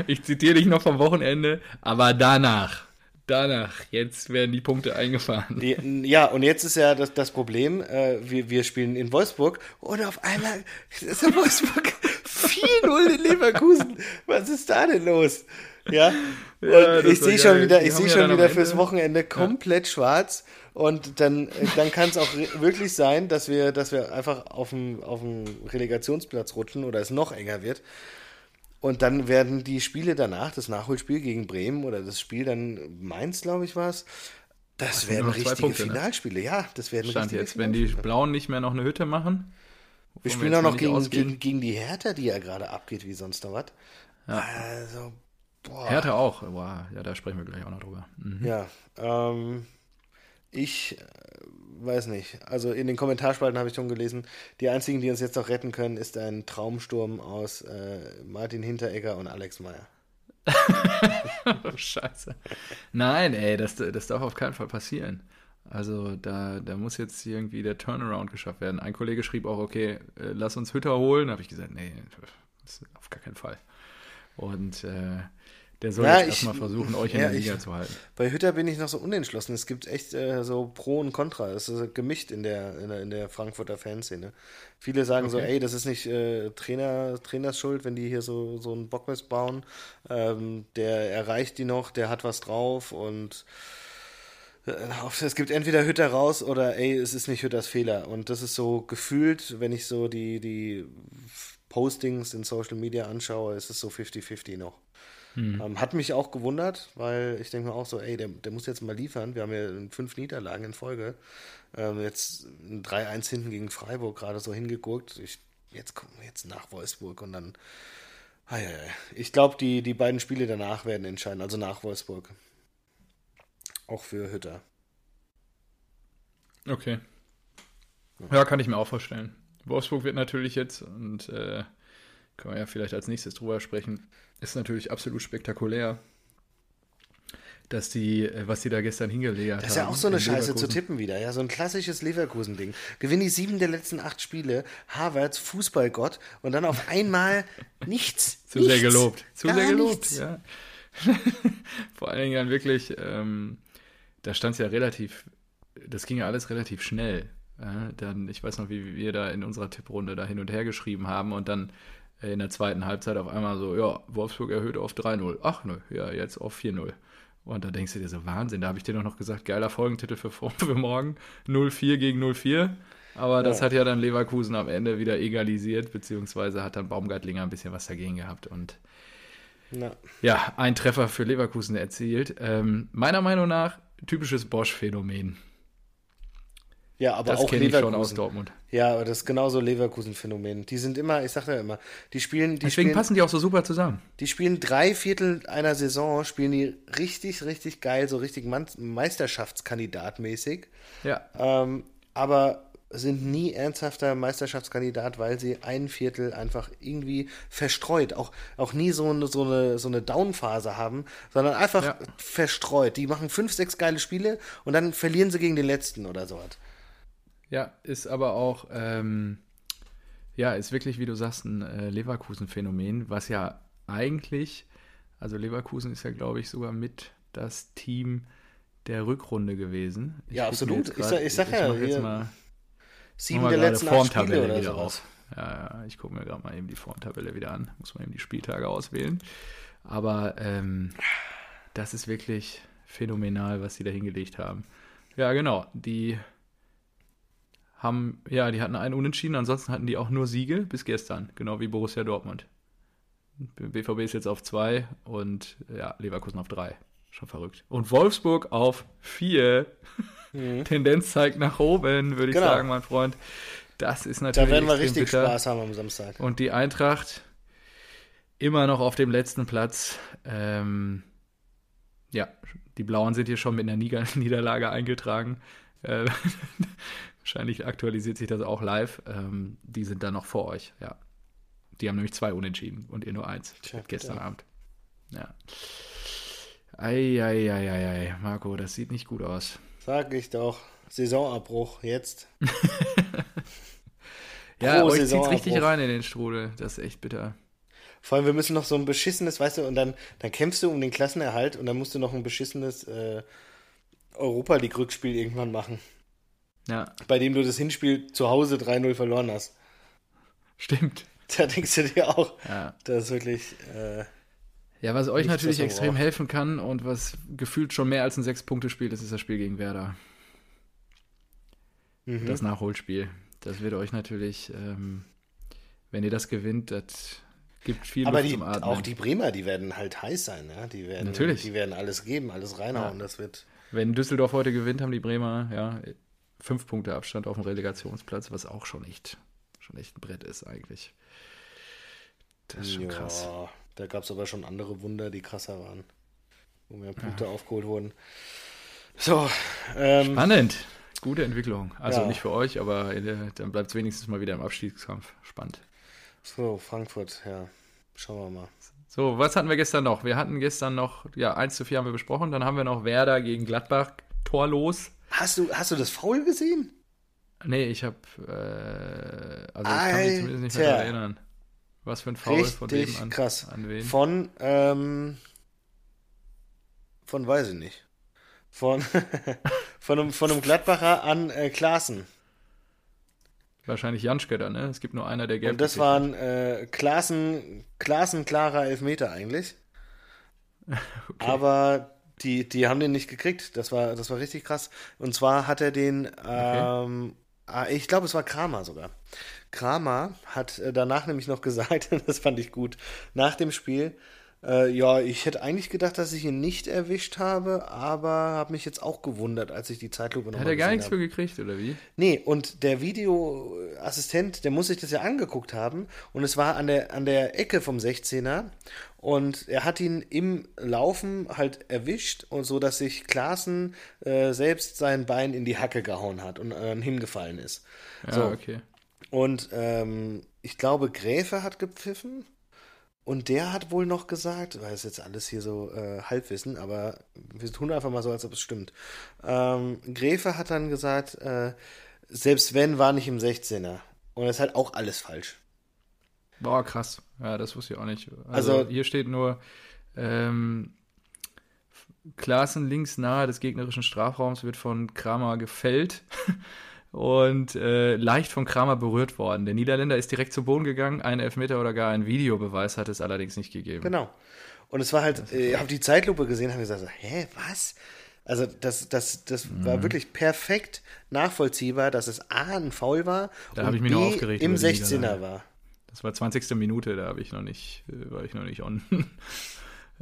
Ich zitiere dich noch vom Wochenende, aber danach, danach, jetzt werden die Punkte eingefahren. Die, ja, und jetzt ist ja das, das Problem, äh, wir, wir spielen in Wolfsburg und auf einmal ist in Wolfsburg 4-0 in Leverkusen. Was ist da denn los? Ja, und Ja, das ich sehe schon wieder, ich sehe ja schon wieder Ende- fürs Wochenende komplett schwarz. Und dann, dann kann es auch wirklich sein, dass wir, dass wir einfach auf dem, auf dem Relegationsplatz rutschen oder es noch enger wird. Und dann werden die Spiele danach, das Nachholspiel gegen Bremen oder das Spiel dann Mainz, glaube ich, war es, das sind werden richtige Punkte, ne? Finalspiele. Ja, das werden Stand jetzt, wenn die. Blauen nicht mehr noch eine Hütte machen. Wir spielen auch noch gegen, gegen, gegen die Hertha, die ja gerade abgeht wie sonst noch was. Also, boah. Hertha auch. Boah, ja, da sprechen wir gleich auch noch drüber. Mhm. Ja, ähm, ich äh, weiß nicht. Also in den Kommentarspalten habe ich schon gelesen, die einzigen, die uns jetzt noch retten können, ist ein Traumsturm aus äh, Martin Hinteregger und Alex Meyer. Oh, (laughs) Scheiße. Nein, ey, das, das darf auf keinen Fall passieren. Also da, da muss jetzt irgendwie der Turnaround geschafft werden. Ein Kollege schrieb auch, okay, äh, lass uns Hütter holen. Da habe ich gesagt, nee, das ist auf gar keinen Fall. Und äh, der soll Ja, jetzt erstmal versuchen, euch in ja, der Liga ich- zu halten. Bei Hütter bin ich noch so unentschlossen. Es gibt echt äh, so Pro und Contra. Es ist gemischt in der, in der, in der Frankfurter Fanszene. Viele sagen so, Okay. ey, das ist nicht äh, Trainer, Trainers Schuld, wenn die hier so, so einen Bockmist bauen. Ähm, der erreicht die noch, der hat was drauf und es gibt entweder Hütter raus oder ey, es ist nicht Hütters Fehler. Und das ist so gefühlt, wenn ich so die, die Postings in Social Media anschaue, ist es so 50-50 noch. Ähm, hat mich auch gewundert, weil ich denke mir auch so, ey, der, der muss jetzt mal liefern. Wir haben ja fünf Niederlagen in Folge. Ähm, jetzt ein 3-1 hinten gegen Freiburg gerade so hingeguckt. Ich, jetzt kommen wir jetzt nach Wolfsburg und dann. Ja, ja. Ich glaube, die, die beiden Spiele danach werden entscheiden, also nach Wolfsburg. Auch für Hütter. Okay. Ja, kann ich mir auch vorstellen. Wolfsburg wird natürlich jetzt, und äh, können wir ja vielleicht als nächstes drüber sprechen, ist natürlich absolut spektakulär, dass die, äh, was die da gestern hingelegt haben. Das ist ja auch so eine in Scheiße zu Leverkusen. tippen wieder, ja, so ein klassisches Leverkusen-Ding. Gewinn die sieben der letzten acht Spiele, Havertz, Fußballgott und dann auf (laughs) einmal nichts. Zu nichts, sehr gelobt. Zu sehr gelobt, nichts. ja. (laughs) Vor allen Dingen dann wirklich, ähm, da stand es ja relativ, das ging ja alles relativ schnell. Äh, dann, ich weiß noch, wie wir da in unserer Tipprunde da hin und her geschrieben haben und dann in der zweiten Halbzeit auf einmal so, ja, Wolfsburg erhöht auf 3-0. Ach nö, ja, jetzt auf 4-0. Und da denkst du dir so, Wahnsinn, da habe ich dir doch noch gesagt, geiler Folgentitel für, (laughs) für morgen, 0-4 gegen 0-4. Aber das hat ja dann Leverkusen am Ende wieder egalisiert, beziehungsweise hat dann Baumgartlinger ein bisschen was dagegen gehabt und ja, ja ein Treffer für Leverkusen erzielt. Ähm, meiner Meinung nach typisches Bosch-Phänomen. Ja, aber das auch Leverkusen. Ich schon aus Dortmund. Ja, aber das ist genauso Leverkusen-Phänomen. Die sind immer, ich sag ja immer, die spielen. Die Deswegen spielen, passen die auch so super zusammen. Die spielen drei Viertel einer Saison, spielen die richtig, richtig geil, so richtig Meisterschaftskandidatmäßig. Ja. Ähm, aber sind nie ernsthafter Meisterschaftskandidat, weil sie ein Viertel einfach irgendwie verstreut, auch, auch nie so eine, so eine, so eine Downphase haben, sondern einfach ja. verstreut. Die machen fünf, sechs geile Spiele und dann verlieren sie gegen den letzten oder sowas. Ja, ist aber auch, ähm, ja, ist wirklich, wie du sagst, ein äh, Leverkusen-Phänomen, was ja eigentlich, also Leverkusen ist ja, glaube ich, sogar mit das Team der Rückrunde gewesen. Ich ja, absolut. Grad, ich, sag, ich sag ja, jetzt mal, sieben der letzten Formtabelle oder wieder auf. Ja, ich gucke mir gerade mal eben die Formtabelle wieder an. Muss man eben die Spieltage auswählen. Aber ähm, das ist wirklich phänomenal, was sie da hingelegt haben. Ja, genau. Die haben, ja, die hatten einen Unentschieden, ansonsten hatten die auch nur Siege bis gestern, genau wie Borussia Dortmund. BVB ist jetzt auf zwei und ja, Leverkusen auf drei. Schon verrückt. Und Wolfsburg auf vier. (laughs) Mhm. Tendenz zeigt nach oben, würde ich genau. sagen, mein Freund. Das ist natürlich. Da werden wir richtig bitter. Spaß haben am Samstag. Und die Eintracht immer noch auf dem letzten Platz. Ähm, ja, die Blauen sind hier schon mit einer (laughs) Niederlage eingetragen. Äh, (laughs) Wahrscheinlich aktualisiert sich das auch live. Ähm, die sind da noch vor euch, ja. Die haben nämlich zwei Unentschieden und ihr nur eins. Tja, gestern ja. Abend. Ja. Eieieiei, Marco, das sieht nicht gut aus. Sag ich doch. Saisonabbruch jetzt. (laughs) ja, euch zieht's richtig rein in den Strudel. Das ist echt bitter. Vor allem, wir müssen noch so ein beschissenes, weißt du, und dann, dann kämpfst du um den Klassenerhalt und dann musst du noch ein beschissenes äh, Europa League-Rückspiel irgendwann machen. Ja. Bei dem du das Hinspiel zu Hause 3-0 verloren hast. Stimmt. Da denkst du dir auch, ja. das ist wirklich. Äh, ja, was euch natürlich extrem helfen kann und was gefühlt schon mehr als ein Sechs-Punkte-Spiel ist, ist das Spiel gegen Werder. Mhm. Das Nachholspiel. Das wird euch natürlich, ähm, wenn ihr das gewinnt, das gibt viel Aber die, auch die Bremer, die werden halt heiß sein, ja? Die werden, natürlich. Die werden alles geben, alles reinhauen. Ja. Das wird. Wenn Düsseldorf heute gewinnt, haben die Bremer, ja, fünf Punkte Abstand auf dem Relegationsplatz, was auch schon echt, schon echt ein Brett ist eigentlich. Das ist schon ja, krass. Da gab es aber schon andere Wunder, die krasser waren, wo mehr Punkte ja. aufgeholt wurden. So. Ähm, Spannend. Gute Entwicklung. Also ja. nicht für euch, aber dann bleibt es wenigstens mal wieder im Abstiegskampf. Spannend. So, Frankfurt, ja. Schauen wir mal. So, was hatten wir gestern noch? Wir hatten gestern noch, ja, 1 zu 4 haben wir besprochen. Dann haben wir noch Werder gegen Gladbach torlos. Hast du, hast du das Foul gesehen? Nee, ich habe, äh, also ich kann mich zumindest nicht mehr daran erinnern. Was für ein Foul Richtig von wem an, krass. an wen? Von, ähm, von weiß ich nicht. Von, (laughs) von, einem, von einem Gladbacher an äh, Klaassen. Wahrscheinlich Janschke dann, ne? Es gibt nur einer, der gelb Und das waren äh, Klaassen, Klaassen klarer Elfmeter eigentlich. (laughs) okay. Aber die, die haben den nicht gekriegt. Das war, das war richtig krass. Und zwar hat er den, ähm, okay. ich glaube, es war Kramer sogar. Kramer hat äh, danach nämlich noch gesagt, (laughs) das fand ich gut, nach dem Spiel, äh, ja, ich hätte eigentlich gedacht, dass ich ihn nicht erwischt habe, aber habe mich jetzt auch gewundert, als ich die Zeitlupe noch Hat er gar nichts hab. für gekriegt, oder wie? Nee, und der Videoassistent, der muss sich das ja angeguckt haben und es war an der, an der Ecke vom 16er und er hat ihn im Laufen halt erwischt und so, dass sich Klaassen äh, selbst sein Bein in die Hacke gehauen hat und äh, hingefallen ist. Ja, so. okay. Und ähm, ich glaube, Gräfe hat gepfiffen und der hat wohl noch gesagt, weil es jetzt alles hier so äh, Halbwissen, aber wir tun einfach mal so, als ob es stimmt. Ähm, Gräfe hat dann gesagt, äh, selbst wenn, war nicht im 16er. Und das ist halt auch alles falsch. Boah, krass. Ja, das wusste ich auch nicht. Also, also hier steht nur, ähm, Klaassen links nahe des gegnerischen Strafraums wird von Kramer gefällt (laughs) und äh, leicht von Kramer berührt worden. Der Niederländer ist direkt zu Boden gegangen, ein Elfmeter oder gar ein Videobeweis hat es allerdings nicht gegeben. Genau. Und es war halt, äh, ich habe die Zeitlupe gesehen, habe gesagt, hä, was? Also das, das, das mhm. war wirklich perfekt nachvollziehbar, dass es A, ein Foul war da und ich mich B, noch aufgeregt im 16er war. Das war 20. Minute, da habe ich noch nicht, äh, war ich noch nicht on.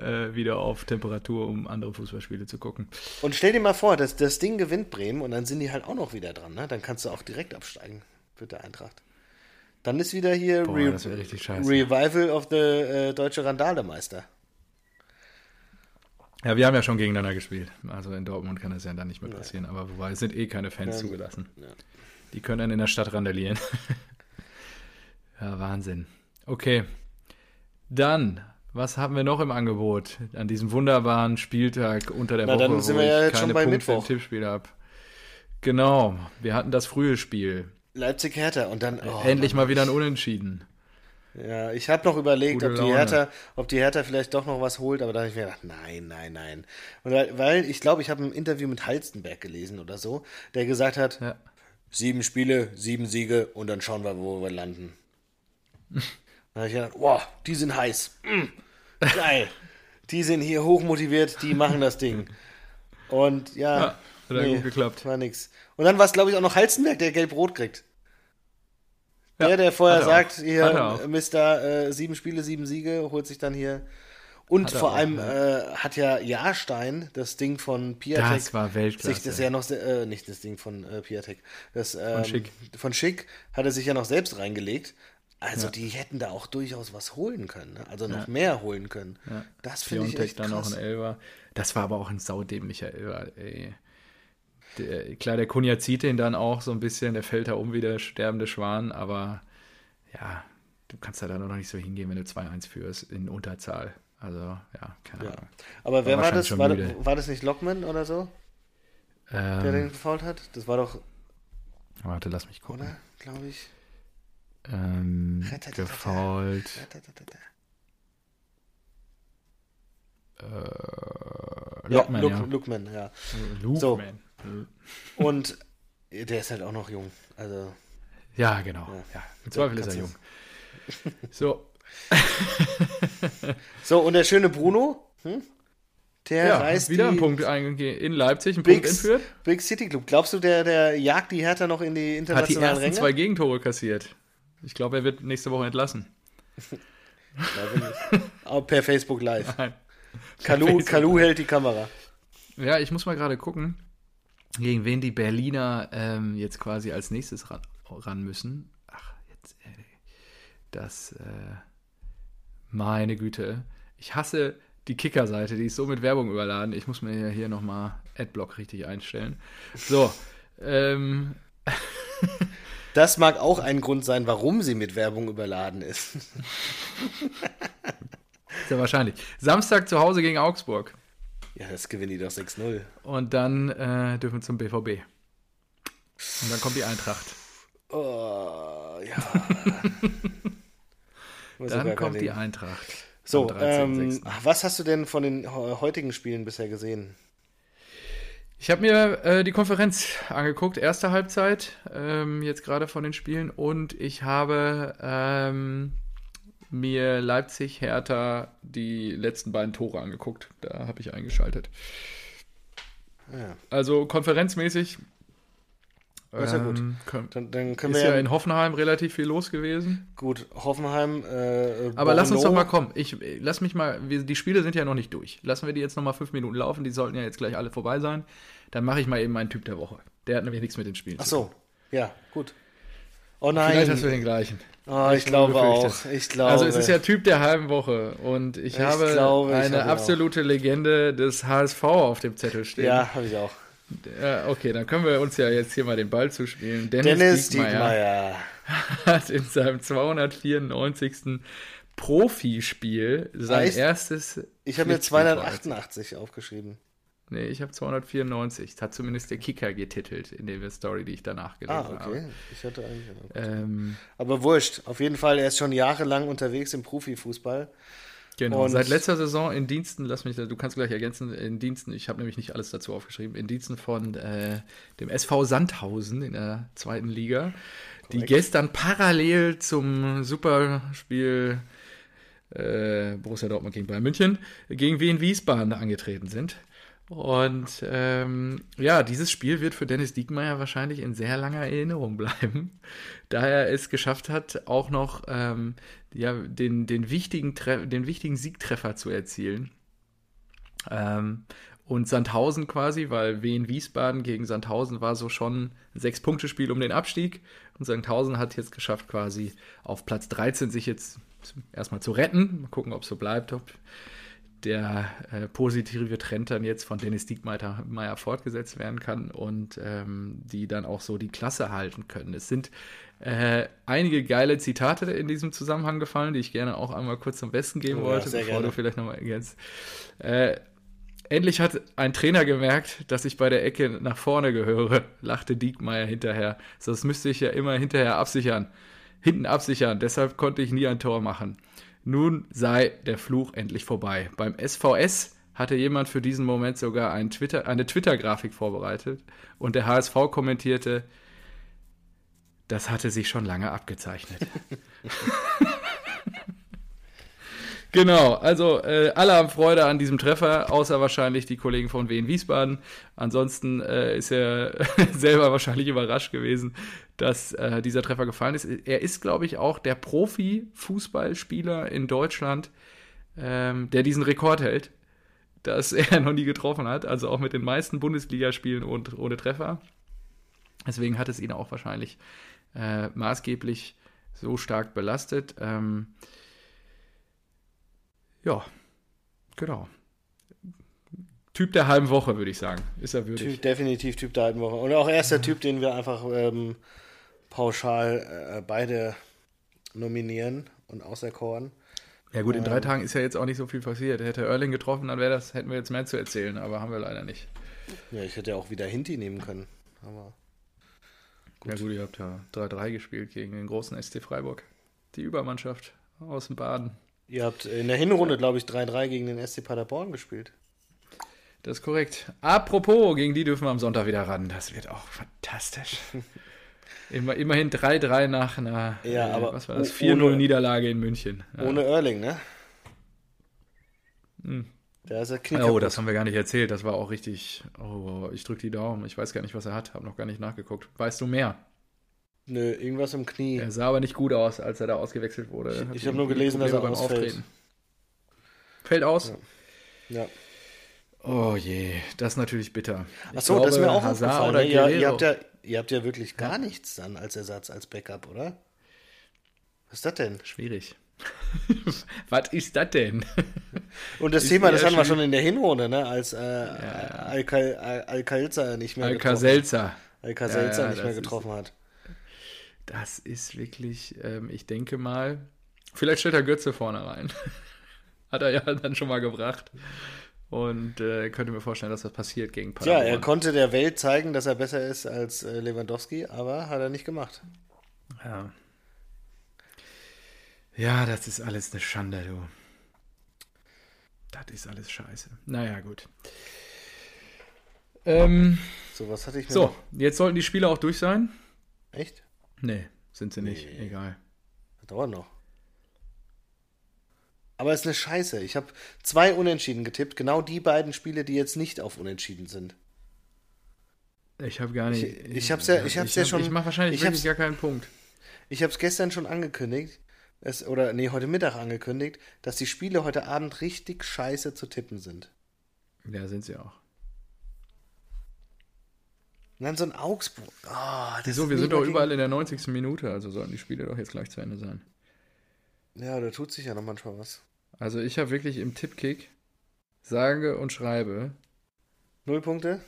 Äh, wieder auf Temperatur, um andere Fußballspiele zu gucken. Und stell dir mal vor, dass das Ding gewinnt Bremen und dann sind die halt auch noch wieder dran. Ne? Dann kannst du auch direkt absteigen für der Eintracht. Dann ist wieder hier Boah, Re Revival of the äh, Deutsche Randalemeister. Ja, wir haben ja schon gegeneinander gespielt. Also in Dortmund kann das ja dann nicht mehr passieren. Ja. Aber wobei, es sind eh keine Fans ja. zugelassen. Ja. Die können dann in der Stadt randalieren. (laughs) ja, Wahnsinn. Okay. Dann was haben wir noch im Angebot an diesem wunderbaren Spieltag unter der Na, Woche, dann sind wir ja jetzt keine schon bei Punkte Mittwoch. Tippspiel habe? Genau, wir hatten das frühe Spiel. Leipzig Hertha und dann oh, endlich Mann. mal wieder ein Unentschieden. Ja, ich habe noch überlegt, ob die, Hertha, ob die Hertha vielleicht doch noch was holt, aber da habe ich mir gedacht, nein, nein, nein. Und weil, weil ich glaube, ich habe ein Interview mit Halstenberg gelesen oder so, der gesagt hat, ja. sieben Spiele, sieben Siege und dann schauen wir, wo wir landen. (laughs) Da habe ich gedacht, wow, die sind heiß. Mm, geil. die sind hier hochmotiviert, die machen das Ding. Und ja, ja hat nee, gut geklappt. War nix. Und dann war es, glaube ich, auch noch Halzenberg, der gelb-rot kriegt. Ja, der, der vorher sagt, hier, Mister, äh, sieben Spiele, sieben Siege, holt sich dann hier. Und vor auch, allem ja. äh, hat ja Jahrstein das Ding von Piatek. Das war Weltklasse. Sich das ja noch, äh, nicht das Ding von äh, Piatek, das, ähm, von Schick. Von Schick hat er sich ja noch selbst reingelegt. Also ja. die hätten da auch durchaus was holen können, ne? also noch ja. mehr holen können. Ja. Das finde ich echt dann krass. auch ein Elber. Das war aber auch ein saudämlicher Elber, ey. Der, klar, der Kunja zieht den dann auch so ein bisschen, der fällt da um wie der sterbende Schwan, aber ja, du kannst da dann noch nicht so hingehen, wenn du 2-1 führst in Unterzahl. Also, ja, keine Ahnung. Aber wer war, war das? War, war, das nicht Lockman oder so? Ähm, der den gefault hat? Das war doch. Warte, lass mich gucken. Oder? Glaube ich ähm, gefault. Äh, Lockman, ja, Look, ja. Lookman, ja. Lookman. So. Und der ist halt auch noch jung. Also. Ja, genau. Ja, ja. Im Zweifel ist er jung. So. (laughs) so, und der schöne Bruno, hm? der ja, reißt wieder einen Punkt in Leipzig, einen Big, Punkt entführt. Big City Club. Glaubst du, der, der jagt die Hertha noch in die internationalen Ränge? Hat die ersten Ränge? zwei Gegentore kassiert. Ich glaube, er wird nächste Woche entlassen. (laughs) Auch per Facebook Live. Nein. Kalu, Kalu hält die Kamera. Ja, ich muss mal gerade gucken, gegen wen die Berliner ähm, jetzt quasi als nächstes ran, ran müssen. Ach, jetzt, äh, das, äh, meine Güte. Ich hasse die Kicker-Seite, die ist so mit Werbung überladen. Ich muss mir hier nochmal Adblock richtig einstellen. So, ähm. (laughs) Das mag auch ein Grund sein, warum sie mit Werbung überladen ist. (laughs) Sehr wahrscheinlich. Samstag zu Hause gegen Augsburg. Ja, das gewinnen die doch 6-0. Und dann äh, dürfen wir zum BVB. Und dann kommt die Eintracht. Oh, ja. (laughs) dann kommt die Eintracht. So, ähm, was hast du denn von den heutigen Spielen bisher gesehen? Ich habe mir äh, die Konferenz angeguckt, erste Halbzeit, ähm, jetzt gerade von den Spielen, und ich habe ähm, mir Leipzig, Hertha die letzten beiden Tore angeguckt. Da habe ich eingeschaltet. Ja. Also konferenzmäßig das ist ja gut. Ähm, dann, dann können ist wir ja, in Hoffenheim relativ viel los gewesen. Gut, Hoffenheim. Äh, Aber lass uns doch mal kommen. Ich lass mich mal. Wir, die Spiele sind ja noch nicht durch. Lassen wir die jetzt noch mal fünf Minuten laufen. Die sollten ja jetzt gleich alle vorbei sein. Dann mache ich mal eben meinen Typ der Woche. Der hat nämlich nichts mit den Spielen Ach so, ja, gut. Oh nein. Vielleicht hast du den gleichen. Oh, ich, ich glaube auch. Ich glaube. Also es ist ja Typ der halben Woche und ich, ich habe glaube, eine ich absolute auch. Legende des HSV auf dem Zettel stehen. Ja, habe ich auch. Okay, dann können wir uns ja jetzt hier mal den Ball zuspielen. Dennis, Dennis Diekmeyer, (laughs) hat in seinem 294. Profispiel sein heißt, erstes. Ich habe mir 288 aufgeschrieben. Nee, ich habe 294. Das hat zumindest der Kicker getitelt in der Story, die ich danach gelesen habe. Ah, okay. Habe. Ich hatte eigentlich. Ähm, Aber wurscht. Auf jeden Fall, er ist schon jahrelang unterwegs im Profifußball. Genau, und seit letzter Saison in Diensten, lass mich, du kannst gleich ergänzen, in Diensten, ich habe nämlich nicht alles dazu aufgeschrieben, in Diensten von äh, dem SV Sandhausen in der zweiten Liga, Korrekt. die gestern parallel zum Superspiel äh, Borussia Dortmund gegen Bayern München gegen Wien Wiesbaden angetreten sind. Und ähm, ja, dieses Spiel wird für Dennis Diekmeyer wahrscheinlich in sehr langer Erinnerung bleiben, (laughs) da er es geschafft hat, auch noch ähm, ja, den, den, wichtigen den wichtigen Siegtreffer zu erzielen. Ähm, und Sandhausen quasi, weil Wien Wiesbaden gegen Sandhausen war so schon ein Sechs-Punkte-Spiel um den Abstieg. Und Sandhausen hat jetzt geschafft, quasi auf Platz 13 sich jetzt erstmal zu retten. Mal gucken, ob es so bleibt, ob der äh, positive Trend dann jetzt von Dennis Diekmeyer fortgesetzt werden kann und ähm, die dann auch so die Klasse halten können. Es sind äh, einige geile Zitate in diesem Zusammenhang gefallen, die ich gerne auch einmal kurz zum Besten geben oh, wollte, ja, bevor gerne. du vielleicht nochmal ergänzt. Äh, endlich hat ein Trainer gemerkt, dass ich bei der Ecke nach vorne gehöre, lachte Diekmeyer hinterher. Sonst müsste ich ja immer hinterher absichern, hinten absichern. Deshalb konnte ich nie ein Tor machen. Nun sei der Fluch endlich vorbei. Beim SVS hatte jemand für diesen Moment sogar ein Twitter, eine Twitter-Grafik vorbereitet und der HSV kommentierte, das hatte sich schon lange abgezeichnet. (laughs) Genau, also äh, alle haben Freude an diesem Treffer, außer wahrscheinlich die Kollegen von Wien Wiesbaden. Ansonsten äh, ist er (laughs) selber wahrscheinlich überrascht gewesen, dass äh, dieser Treffer gefallen ist. Er ist, glaube ich, auch der Profi-Fußballspieler in Deutschland, ähm, der diesen Rekord hält, dass (laughs) er noch nie getroffen hat. Also auch mit den meisten Bundesligaspielen und ohne Treffer. Deswegen hat es ihn auch wahrscheinlich äh, maßgeblich so stark belastet. Ähm, ja, genau. Typ der halben Woche, würde ich sagen. Ist er würdig. Typ, definitiv Typ der halben Woche. Und auch erster ja. Typ, den wir einfach ähm, pauschal äh, beide nominieren und auserkoren. Ja gut, in drei ähm, Tagen ist ja jetzt auch nicht so viel passiert. Hätte Erling getroffen, dann wäre das, hätten wir jetzt mehr zu erzählen, aber haben wir leider nicht. Ja, ich hätte ja auch wieder Hinti nehmen können. Aber gut. Ja gut, ihr habt ja 3-3 gespielt gegen den großen ST Freiburg. Die Übermannschaft aus dem Baden. Ihr habt in der Hinrunde, glaube ich, 3-3 gegen den SC Paderborn gespielt. Das ist korrekt. Apropos, gegen die dürfen wir am Sonntag wieder ran. Das wird auch fantastisch. (laughs) Immer, immerhin 3-3 nach einer ja, äh, aber was war das? 4-0-Niederlage in München. Ja. Ohne Erling, ne? Hm. Der ist ja oh, das haben wir gar nicht erzählt. Das war auch richtig. Oh, ich drücke die Daumen. Ich weiß gar nicht, was er hat. Habe noch gar nicht nachgeguckt. Weißt du mehr? Nö, irgendwas im Knie. Er sah aber nicht gut aus, als er da ausgewechselt wurde. Ich, ich habe nur gelesen, dass er beim ausfällt. Auftreten. Fällt aus? Ja. ja. Oh je, das ist natürlich bitter. Achso, das ist mir auch Hazard aufgefallen. Oder ja, ihr, habt ja, ihr habt ja wirklich gar ja. nichts dann als Ersatz, als Backup, oder? Was ist das denn? Schwierig. (laughs) Was ist das denn? (laughs) Und das ist Thema, das hatten wir schon in der Hinrunde, ne? als äh, ja. Alkalza nicht mehr Alkaselza. Alkaselza ja, nicht mehr getroffen hat. Das ist wirklich, ähm, ich denke mal, vielleicht stellt er Götze vorne rein. (laughs) Hat er ja dann schon mal gebracht. Und äh, könnte mir vorstellen, dass das passiert gegen Paderborn. Ja, er konnte der Welt zeigen, dass er besser ist als äh, Lewandowski, aber hat er nicht gemacht. Ja. Ja, das ist alles eine Schande, du. Das ist alles scheiße. Naja, gut. Ähm, so, was hatte ich mir So, noch? jetzt sollten die Spiele auch durch sein. Echt? Nee, sind sie nicht. Nee. Egal. Das dauert noch. Aber es ist eine Scheiße. Ich habe zwei Unentschieden getippt. Genau die beiden Spiele, die jetzt nicht auf Unentschieden sind. Ich habe gar nicht. Ich, ich habe ja, ich hab's ich ja schon. Ich mache wahrscheinlich ich gar keinen Punkt. Ich habe es gestern schon angekündigt, es, oder nee, heute Mittag angekündigt, dass die Spiele heute Abend richtig scheiße zu tippen sind. Ja, sind sie auch. Und dann so ein Augsburg. Oh, Wieso? Wir sind doch überall in der 90. Minute, also sollten die Spiele doch jetzt gleich zu Ende sein. Ja, da tut sich ja noch manchmal was. Also ich habe wirklich im Tippkick sage und schreibe. Null Punkte?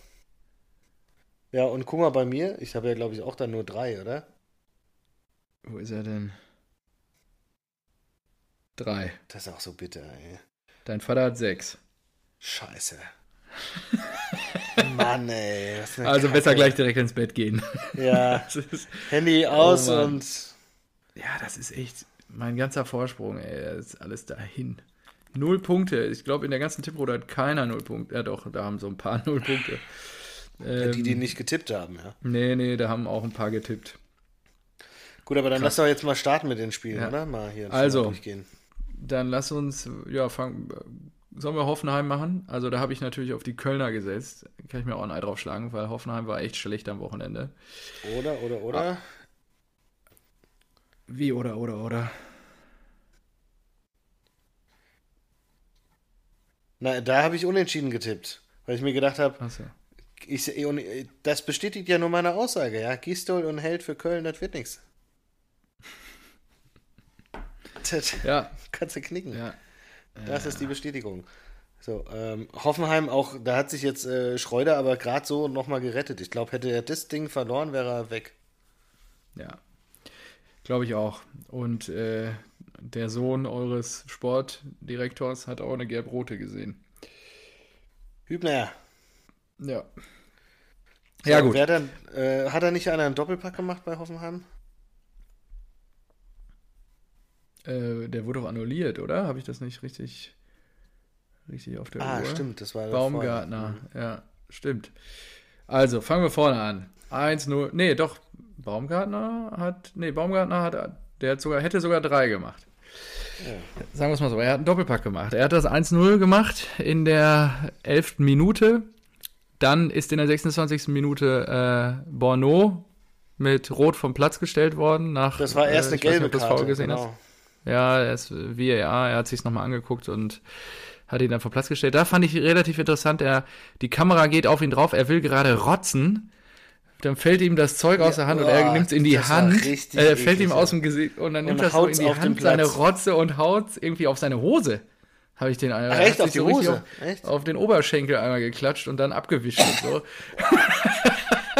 Ja, und guck mal bei mir, ich habe ja glaube ich auch dann nur drei, oder? Wo ist er denn? Drei. Das ist auch so bitter, ey. Dein Vater hat sechs. Scheiße. Mann, ey. Also Kacke. besser gleich direkt ins Bett gehen. Ja. (laughs) Handy aus oh und. Ja, das ist echt mein ganzer Vorsprung, ey. Das ist alles dahin. Null Punkte. Ich glaube, in der ganzen Tipprunde hat keiner null Punkte. Ja, doch, da haben so ein paar (laughs) null Punkte. Ähm, die, die nicht getippt haben, ja. Nee, nee, da haben auch ein paar getippt. Gut, aber dann Krass. lass doch jetzt mal starten mit den Spielen, ja. oder? Mal hier also, durchgehen. Dann lass uns, ja, fangen. Sollen wir Hoffenheim machen? Also da habe ich natürlich auf die Kölner gesetzt. Kann ich mir auch ein Ei drauf schlagen, weil Hoffenheim war echt schlecht am Wochenende. Oder, oder, oder? Ah. Wie, oder, oder, oder? Na, da habe ich unentschieden getippt, weil ich mir gedacht habe, so. ich, das bestätigt ja nur meine Aussage, ja. Gistol und Held für Köln, das wird nichts. Ja. (laughs) Kannst du knicken. Ja. Das ist die Bestätigung. So, ähm, Hoffenheim auch, da hat sich jetzt äh, Schreuder aber gerade so nochmal gerettet. Ich glaube, hätte er das Ding verloren, wäre er weg. Ja, glaube ich auch. Und äh, der Sohn eures Sportdirektors hat auch eine gelb-rote gesehen. Hübner. Ja. So, ja, gut. Dann, äh, hat er nicht einer einen Doppelpack gemacht bei Hoffenheim? Äh, der wurde doch annulliert, oder? Habe ich das nicht richtig, richtig auf der ah, Uhr? Ah, stimmt, das war Baumgartner, mhm. ja, stimmt. Also, fangen wir vorne an. 1-0, nee, doch, Baumgartner hat, nee, Baumgartner hat, der hat sogar, hätte sogar drei gemacht. Ja. Sagen wir es mal so, er hat einen Doppelpack gemacht. Er hat das 1-0 gemacht in der 11. Minute. Dann ist in der 26. Minute äh, Borneau mit Rot vom Platz gestellt worden. Nach, das war erst äh, eine gelbe Karte. Gesehen genau. Ja, er ist VAR, er hat sich nochmal angeguckt und hat ihn dann vom Platz gestellt. Da fand ich relativ interessant, er, die Kamera geht auf ihn drauf, er will gerade rotzen. Dann fällt ihm das Zeug aus der Hand ja, und er nimmt es in die Hand. Er äh, fällt ihm aus dem Gesicht und dann nimmt er so in die Hand seine Rotze und haut irgendwie auf seine Hose. Habe ich den Ach, echt auf die Hose? Auf, auf, den Oberschenkel einmal geklatscht und dann abgewischt und so. (laughs)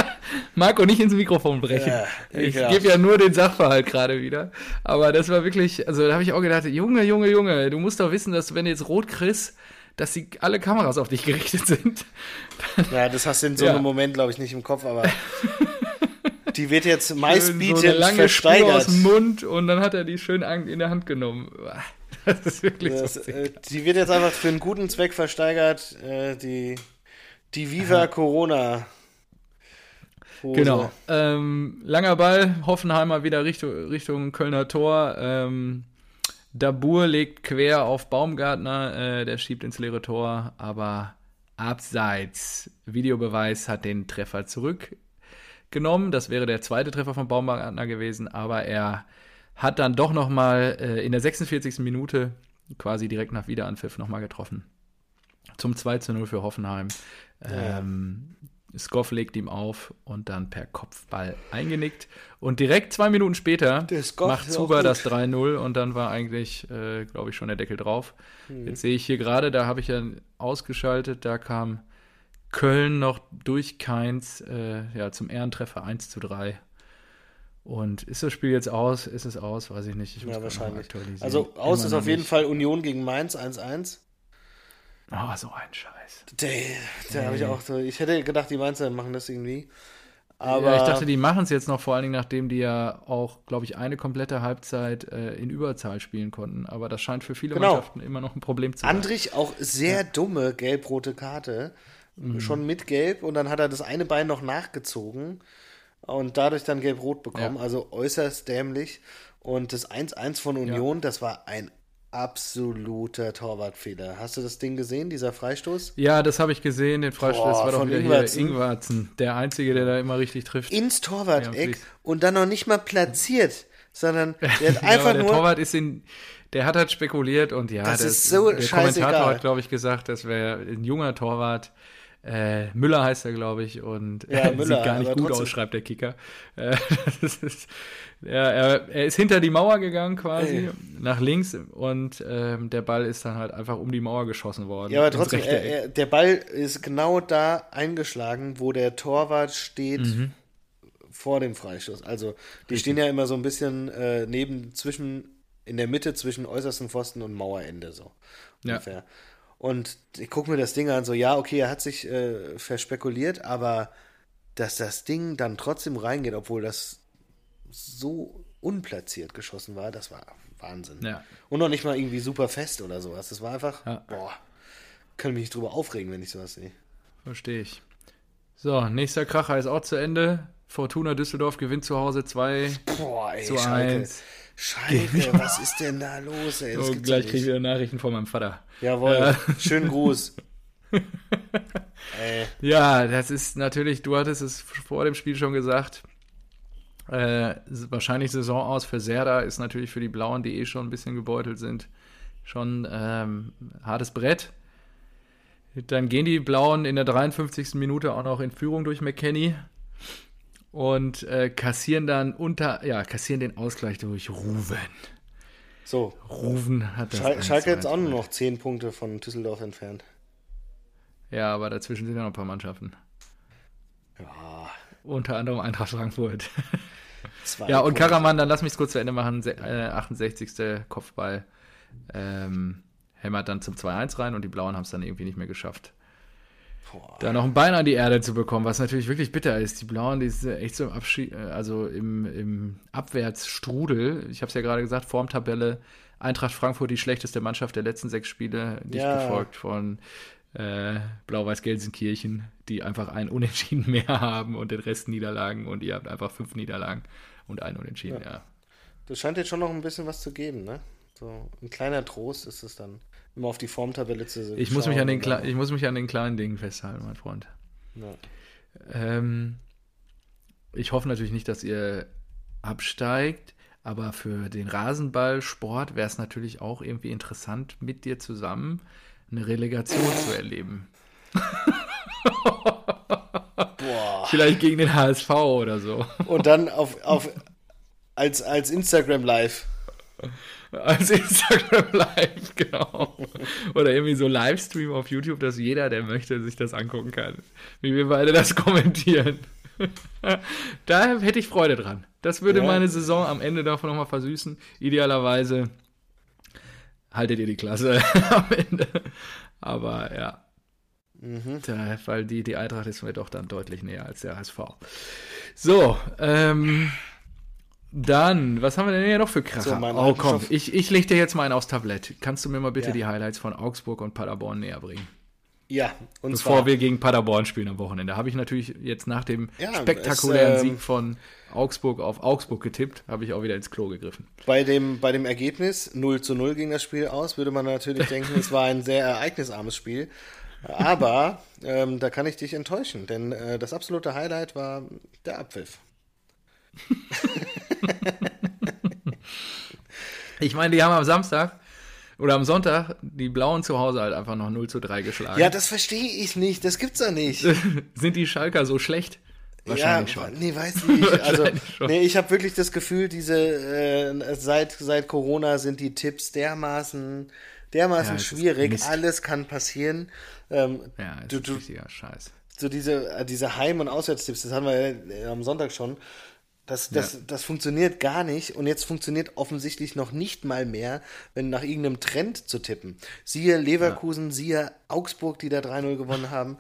Marco nicht ins Mikrofon brechen. Ja, ich gebe ja nur den Sachverhalt gerade wieder. Aber das war wirklich, also da habe ich auch gedacht, Junge, Junge, Junge, du musst doch wissen, dass wenn du jetzt rot kriegst, dass die, alle Kameras auf dich gerichtet sind. ja, das hast du in so ja. einem Moment, glaube ich, nicht im Kopf, aber (laughs) die wird jetzt meistbietend so lange versteigert. Spur aus dem Mund und dann hat er die schön in der Hand genommen. (laughs) Das ist wirklich das, so äh, Die wird jetzt einfach für einen guten Zweck versteigert, äh, die, die Viva Corona Hose. Genau. Ähm, langer Ball, Hoffenheimer wieder Richtung, Richtung Kölner Tor. Ähm, Dabur legt quer auf Baumgartner, äh, der schiebt ins leere Tor, aber abseits. Videobeweis hat den Treffer zurückgenommen. Das wäre der zweite Treffer von Baumgartner gewesen, aber er hat dann doch nochmal äh, in der 46. Minute quasi direkt nach Wiederanpfiff nochmal getroffen. Zum 2 zu 0 für Hoffenheim. Ähm, Skoff legt ihm auf und dann per Kopfball eingenickt. Und direkt zwei Minuten später macht Zuber das 3-0 und dann war eigentlich, äh, glaube ich, schon der Deckel drauf. Mhm. Jetzt sehe ich hier gerade, da habe ich ja ausgeschaltet, da kam Köln noch durch Keins äh, ja, zum Ehrentreffer 1 zu 3. Und ist das Spiel jetzt aus? Ist es aus? Weiß ich nicht. Ich ja, wahrscheinlich. Also aus Immer ist auf jeden nicht. Fall Union gegen Mainz 1-1. Oh, so ein Scheiß. Der, der habe ich auch so. Ich hätte gedacht, die Mainzer machen das irgendwie. Aber ja, ich dachte, die machen es jetzt noch, vor allen Dingen, nachdem die ja auch, glaube ich, eine komplette Halbzeit äh, in Überzahl spielen konnten. Aber das scheint für viele genau. Mannschaften immer noch ein Problem zu sein. Andrich auch sehr ja. dumme gelb-rote Karte. Mhm. Schon mit Gelb und dann hat er das eine Bein noch nachgezogen und dadurch dann gelb-rot bekommen. Ja. Also äußerst dämlich. Und das 1-1 von Union, das war ein absoluter Torwartfehler. Hast du das Ding gesehen, dieser Freistoß? Ja, das habe ich gesehen, den Freistoß. Boah, das war doch wieder Ingwarzen. hier Ingwarzen, der Einzige, der da immer richtig trifft. Ins Torwart-Eck und dann noch nicht mal platziert, sondern (laughs) der hat einfach ja, der nur... Torwart ist in... Der hat halt spekuliert und ja, das, das ist so der scheißegal. Kommentator hat, glaube ich, gesagt, das wäre ein junger Torwart. Äh, Müller heißt er, glaube ich, und ja, (laughs) Müller, sieht gar nicht gut trotzdem. aus, schreibt der Kicker. Äh, (laughs) ist, ja, er, er, ist hinter die Mauer gegangen quasi, Ey. nach links und ähm, der Ball ist dann halt einfach um die Mauer geschossen worden. Ja, aber trotzdem, er, er, der Ball ist genau da eingeschlagen, wo der Torwart steht mhm. vor dem Freistoß. Also die stehen ja immer so ein bisschen äh, neben, zwischen, in der Mitte zwischen äußersten Pfosten und Mauerende so. Ja. Und ich gucke mir das Ding an, so, ja, okay, er hat sich äh, verspekuliert, aber dass das Ding dann trotzdem reingeht, obwohl das so unplatziert geschossen war, das war Wahnsinn. Ja. Und noch nicht mal irgendwie super fest oder sowas. Das war einfach, Ja. boah, kann mich nicht drüber aufregen, wenn ich sowas sehe. Verstehe ich. So, nächster Kracher ist auch zu Ende. Fortuna Düsseldorf gewinnt zu Hause 2 Boah, ey, zu Schalke. 1. Schalke, was ist denn da los, ey? Oh, gleich kriege ich wieder Nachrichten von meinem Vater. Jawohl, Äh. schönen Gruß. ey, (laughs) Ja, das ist natürlich, du hattest es vor dem Spiel schon gesagt. Äh, wahrscheinlich Saison aus für Serda ist natürlich für die Blauen, die eh schon ein bisschen gebeutelt sind, schon ähm, hartes Brett. Dann gehen die Blauen in der 53. Minute auch noch in Führung durch McKenny und äh, kassieren dann unter, ja, kassieren den Ausgleich durch Ruven. so. Ruven hat das. Schal 1 Schalke jetzt 1 auch nur noch 10 Punkte von Düsseldorf entfernt. Ja, aber dazwischen sind ja noch ein paar Mannschaften. Ja, Unter anderem Eintracht Frankfurt. (laughs) zwei Ja, und Punkte. Karaman, dann lass mich es kurz zu Ende machen. Se äh, 68. Kopfball. Ähm, hämmert dann zum 2-1 rein und die Blauen haben es dann irgendwie nicht mehr geschafft. Boah. Da noch ein Bein an die Erde zu bekommen, was natürlich wirklich bitter ist. Die Blauen, die sind echt so im Abschied, also im, im Abwärtsstrudel. Ich habe es ja gerade gesagt, Formtabelle. Eintracht Frankfurt, die schlechteste Mannschaft der letzten sechs Spiele, dicht Ja. gefolgt von äh, Blau-Weiß-Gelsenkirchen, die einfach ein Unentschieden mehr (laughs) haben und den Rest Niederlagen und ihr habt einfach fünf Niederlagen und ein Unentschieden, ja. Das scheint jetzt schon noch ein bisschen was zu geben, ne? So ein kleiner Trost ist es dann, immer auf die Formtabelle zu Ich muss, mich an den Kle ich muss mich an den kleinen Dingen festhalten, mein Freund. Ja. Ähm, ich hoffe natürlich nicht, dass ihr absteigt, aber für den Rasenballsport wäre es natürlich auch irgendwie interessant, mit dir zusammen eine Relegation zu erleben. Boah. Vielleicht gegen den HSV oder so. Und dann auf, auf als, als Instagram Live. (laughs) Als Instagram Live, (laughs) genau. Oder irgendwie so Livestream auf YouTube, dass jeder, der möchte, sich das angucken kann. Wie wir beide das (laughs) kommentieren. da hätte ich Freude dran. Das würde Ja. meine Saison am Ende davon nochmal versüßen. Idealerweise haltet ihr die Klasse am Ende. Aber ja. Da, weil die, die Eintracht ist mir doch dann deutlich näher als der HSV. So, ähm, dann, was haben wir denn hier noch für Kracher? So, oh komm, ich, ich leg dir jetzt mal einen aufs Tablett. Kannst du mir mal bitte Ja. die Highlights von Augsburg und Paderborn näher bringen? Ja, und Bevor zwar wir gegen Paderborn spielen am Wochenende. Habe ich natürlich jetzt nach dem Ja, spektakulären es, ähm, Sieg von Augsburg auf Augsburg getippt, habe ich auch wieder ins Klo gegriffen. bei dem, bei dem Ergebnis 0 zu 0 ging das Spiel aus, würde man natürlich denken, es war ein sehr ereignisarmes Spiel. Aber ähm, da kann ich dich enttäuschen, denn äh, das absolute Highlight war der Abpfiff. (laughs) Ich meine, die haben am Samstag oder am Sonntag die Blauen zu Hause halt einfach noch 0 zu 3 geschlagen. Ja, das verstehe ich nicht, das gibt's doch nicht. (laughs) Sind die Schalker so schlecht? Wahrscheinlich ja, schon. Nee, weiß ich nicht. (laughs) Also, nee, ich habe wirklich das Gefühl, diese äh, seit seit Corona sind die Tipps dermaßen dermaßen Ja, schwierig. Alles kann passieren. Ähm, Ja, du, ist du, richtiger Scheiß. so diese äh, diese Heim- und Auswärtstipps, das hatten wir ja am Sonntag schon. Das, das, Ja. das funktioniert gar nicht und jetzt funktioniert offensichtlich noch nicht mal mehr, wenn nach irgendeinem Trend zu tippen. Siehe Leverkusen, siehe Augsburg, die da 3-0 gewonnen haben.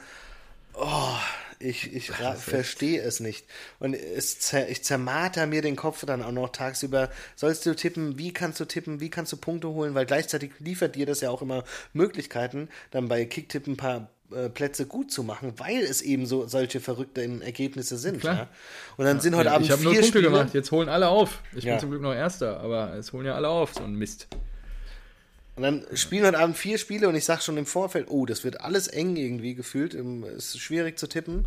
Oh, ich, ich verstehe es nicht. Und es zer, ich zermarter mir den Kopf dann auch noch tagsüber. Sollst du tippen? Wie kannst du tippen? Wie kannst du Punkte holen? Weil gleichzeitig liefert dir das ja auch immer Möglichkeiten, dann bei Kicktipp ein paar Plätze gut zu machen, weil es eben so solche verrückten Ergebnisse sind. Klar. Ja? Und dann sind heute Ja, Abend ich habe nur vier Punkte Spiele. gemacht, jetzt holen alle auf. Ich Ja. bin zum Glück noch Erster, aber es holen ja alle auf, so ein Mist. Und dann spielen heute Abend vier Spiele und ich sage schon im Vorfeld, oh, das wird alles eng irgendwie gefühlt. Es ist schwierig zu tippen.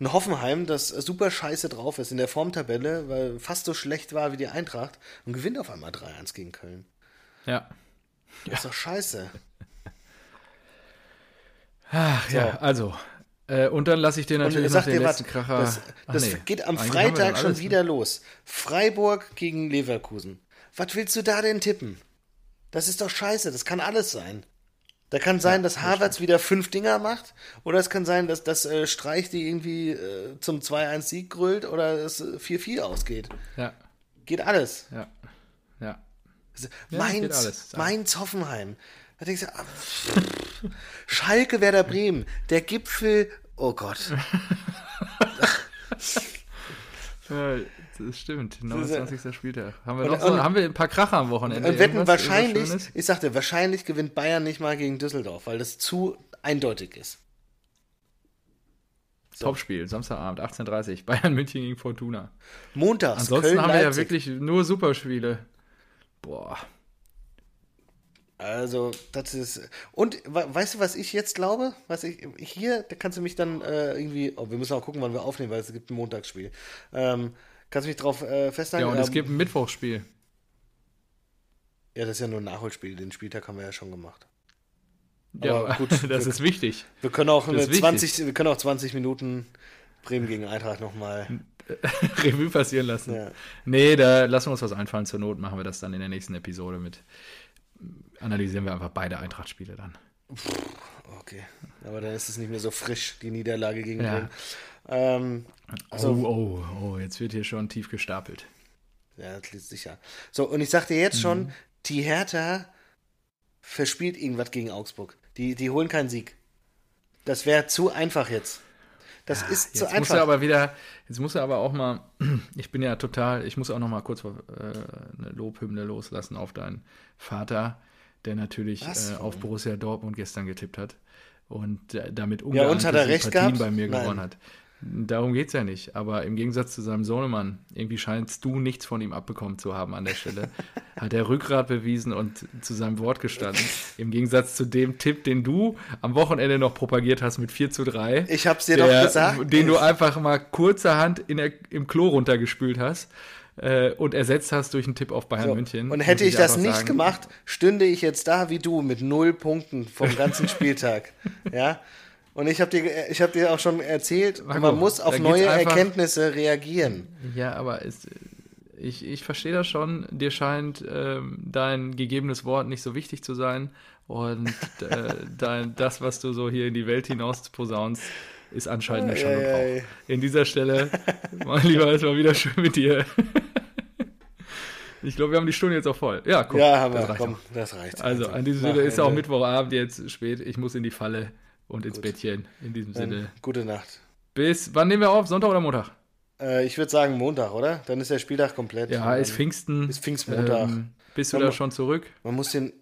Ein Hoffenheim, das super scheiße drauf ist in der Formtabelle, weil fast so schlecht war wie die Eintracht und gewinnt auf einmal 3-1 gegen Köln. Ja. Das ist doch scheiße. Ach ja, also. Äh, und dann lasse ich dir natürlich noch den dir was, letzten Kracher. das, das nee, geht am Freitag schon ne? wieder los. Freiburg gegen Leverkusen. Was willst du da denn tippen? Das ist doch scheiße, das kann alles sein. Da kann sein, dass Havertz wieder fünf Dinger macht, oder es kann sein, dass das äh, Streich die irgendwie äh, zum 2-1-Sieg grüllt oder es äh, 4-4 ausgeht. Ja, Geht alles. ja, ja. Also, Ja, Mainz. Mainz, Hoffenheim. Da denkst du, ah. Schalke, Werder Bremen, der Gipfel, oh Gott. (laughs) Ja, das stimmt. 29. Spieltag. Haben wir, noch so, haben wir ein paar Kracher am Wochenende? Und wetten, wahrscheinlich, ich sagte, wahrscheinlich gewinnt Bayern nicht mal gegen Düsseldorf, weil das zu eindeutig ist. So. Topspiel, Samstagabend, 18.30 Uhr. Bayern München gegen Fortuna. Montags. Ansonsten Köln, haben wir ja wirklich nur Superspiele. Boah. Also, das ist. Und weißt du, was ich jetzt glaube? Was ich hier, da kannst du mich dann äh, irgendwie. Oh, wir müssen auch gucken, wann wir aufnehmen, weil es gibt ein Montagsspiel. Ähm, kannst du mich drauf äh, festhalten? Ja, und es ähm, gibt ein Mittwochsspiel. Ja, das ist ja nur ein Nachholspiel. Den Spieltag haben wir ja schon gemacht. Ja, Aber gut, (laughs) das wir, ist wichtig. Wir können auch eine 20, wir können auch 20 Minuten Bremen gegen Eintracht nochmal (laughs) Revue passieren lassen. Ja. Nee, da lassen wir uns was einfallen. Zur Not machen wir das dann in der nächsten Episode mit analysieren wir einfach beide Eintracht-Spiele dann. Okay, aber dann ist es nicht mehr so frisch, die Niederlage gegen ja. den. Ähm, also, oh, oh, oh, jetzt wird hier schon tief gestapelt. Ja, das liegt sicher. So, und ich sagte jetzt mhm. schon, die Hertha verspielt irgendwas gegen Augsburg. Die, die holen keinen Sieg. Das wäre zu einfach jetzt. Das ja, ist zu jetzt einfach. Muss er aber wieder, jetzt muss er aber auch mal, (clears throat) ich bin ja total, ich muss auch noch mal kurz äh, eine Lobhymne loslassen auf deinen Vater, der natürlich äh, auf Borussia Dortmund gestern getippt hat und äh, damit ungeahnte ja, Sympathien bei mir Nein. gewonnen hat. Darum geht es ja nicht. Aber im Gegensatz zu seinem Sohnemann, irgendwie scheinst du nichts von ihm abbekommen zu haben an der Stelle, (laughs) hat er Rückgrat bewiesen und zu seinem Wort gestanden. Im Gegensatz zu dem Tipp, den du am Wochenende noch propagiert hast mit 4 zu 3. Ich hab's dir der, doch gesagt. Den du einfach mal kurzerhand in der, im Klo runtergespült hast äh, und ersetzt hast durch einen Tipp auf Bayern so. München. Und hätte ich, ich das nicht sagen. gemacht, stünde ich jetzt da wie du mit null Punkten vom ganzen (laughs) Spieltag. ja. Und ich habe dir, hab dir auch schon erzählt, Marco, man muss auf neue Erkenntnisse reagieren. Ja, aber es, ich, ich verstehe das schon. Dir scheint ähm, dein gegebenes Wort nicht so wichtig zu sein. Und äh, (laughs) dein, das, was du so hier in die Welt hinaus posaunst, ist anscheinend eine Schall und Rauch. In dieser Stelle, (laughs) mein Lieber, es war wieder schön mit dir. Ich glaube, wir haben die Stunde jetzt auch voll. Ja, komm. Ja, haben. Das reicht komm, das reicht. Also, also an diesem Sinne ist ja auch Mittwochabend jetzt spät. Ich muss in die Falle und ins Gut. Bettchen. In diesem Dann Sinne. Gute Nacht. Bis, wann nehmen wir auf? Sonntag oder Montag? Äh, ich würde sagen Montag, oder? Dann ist der Spieltag komplett. Ja, ist Pfingsten. Ist Pfingstmontag. Ähm, bist du man, da schon zurück? Man muss den,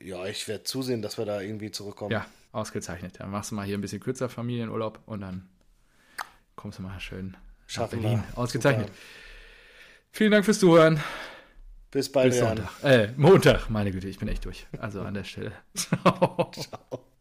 ja, ich werde zusehen, dass wir da irgendwie zurückkommen. Ja, ausgezeichnet. Dann machst du mal hier ein bisschen kürzer Familienurlaub und dann kommst du mal schön Schaffen Berlin. Wir. Ausgezeichnet. Super. Vielen Dank fürs Zuhören. Bis bald, Bis Sonntag. Äh, Montag, meine Güte, ich bin echt durch. Also an der Stelle. (laughs) Ciao. Ciao.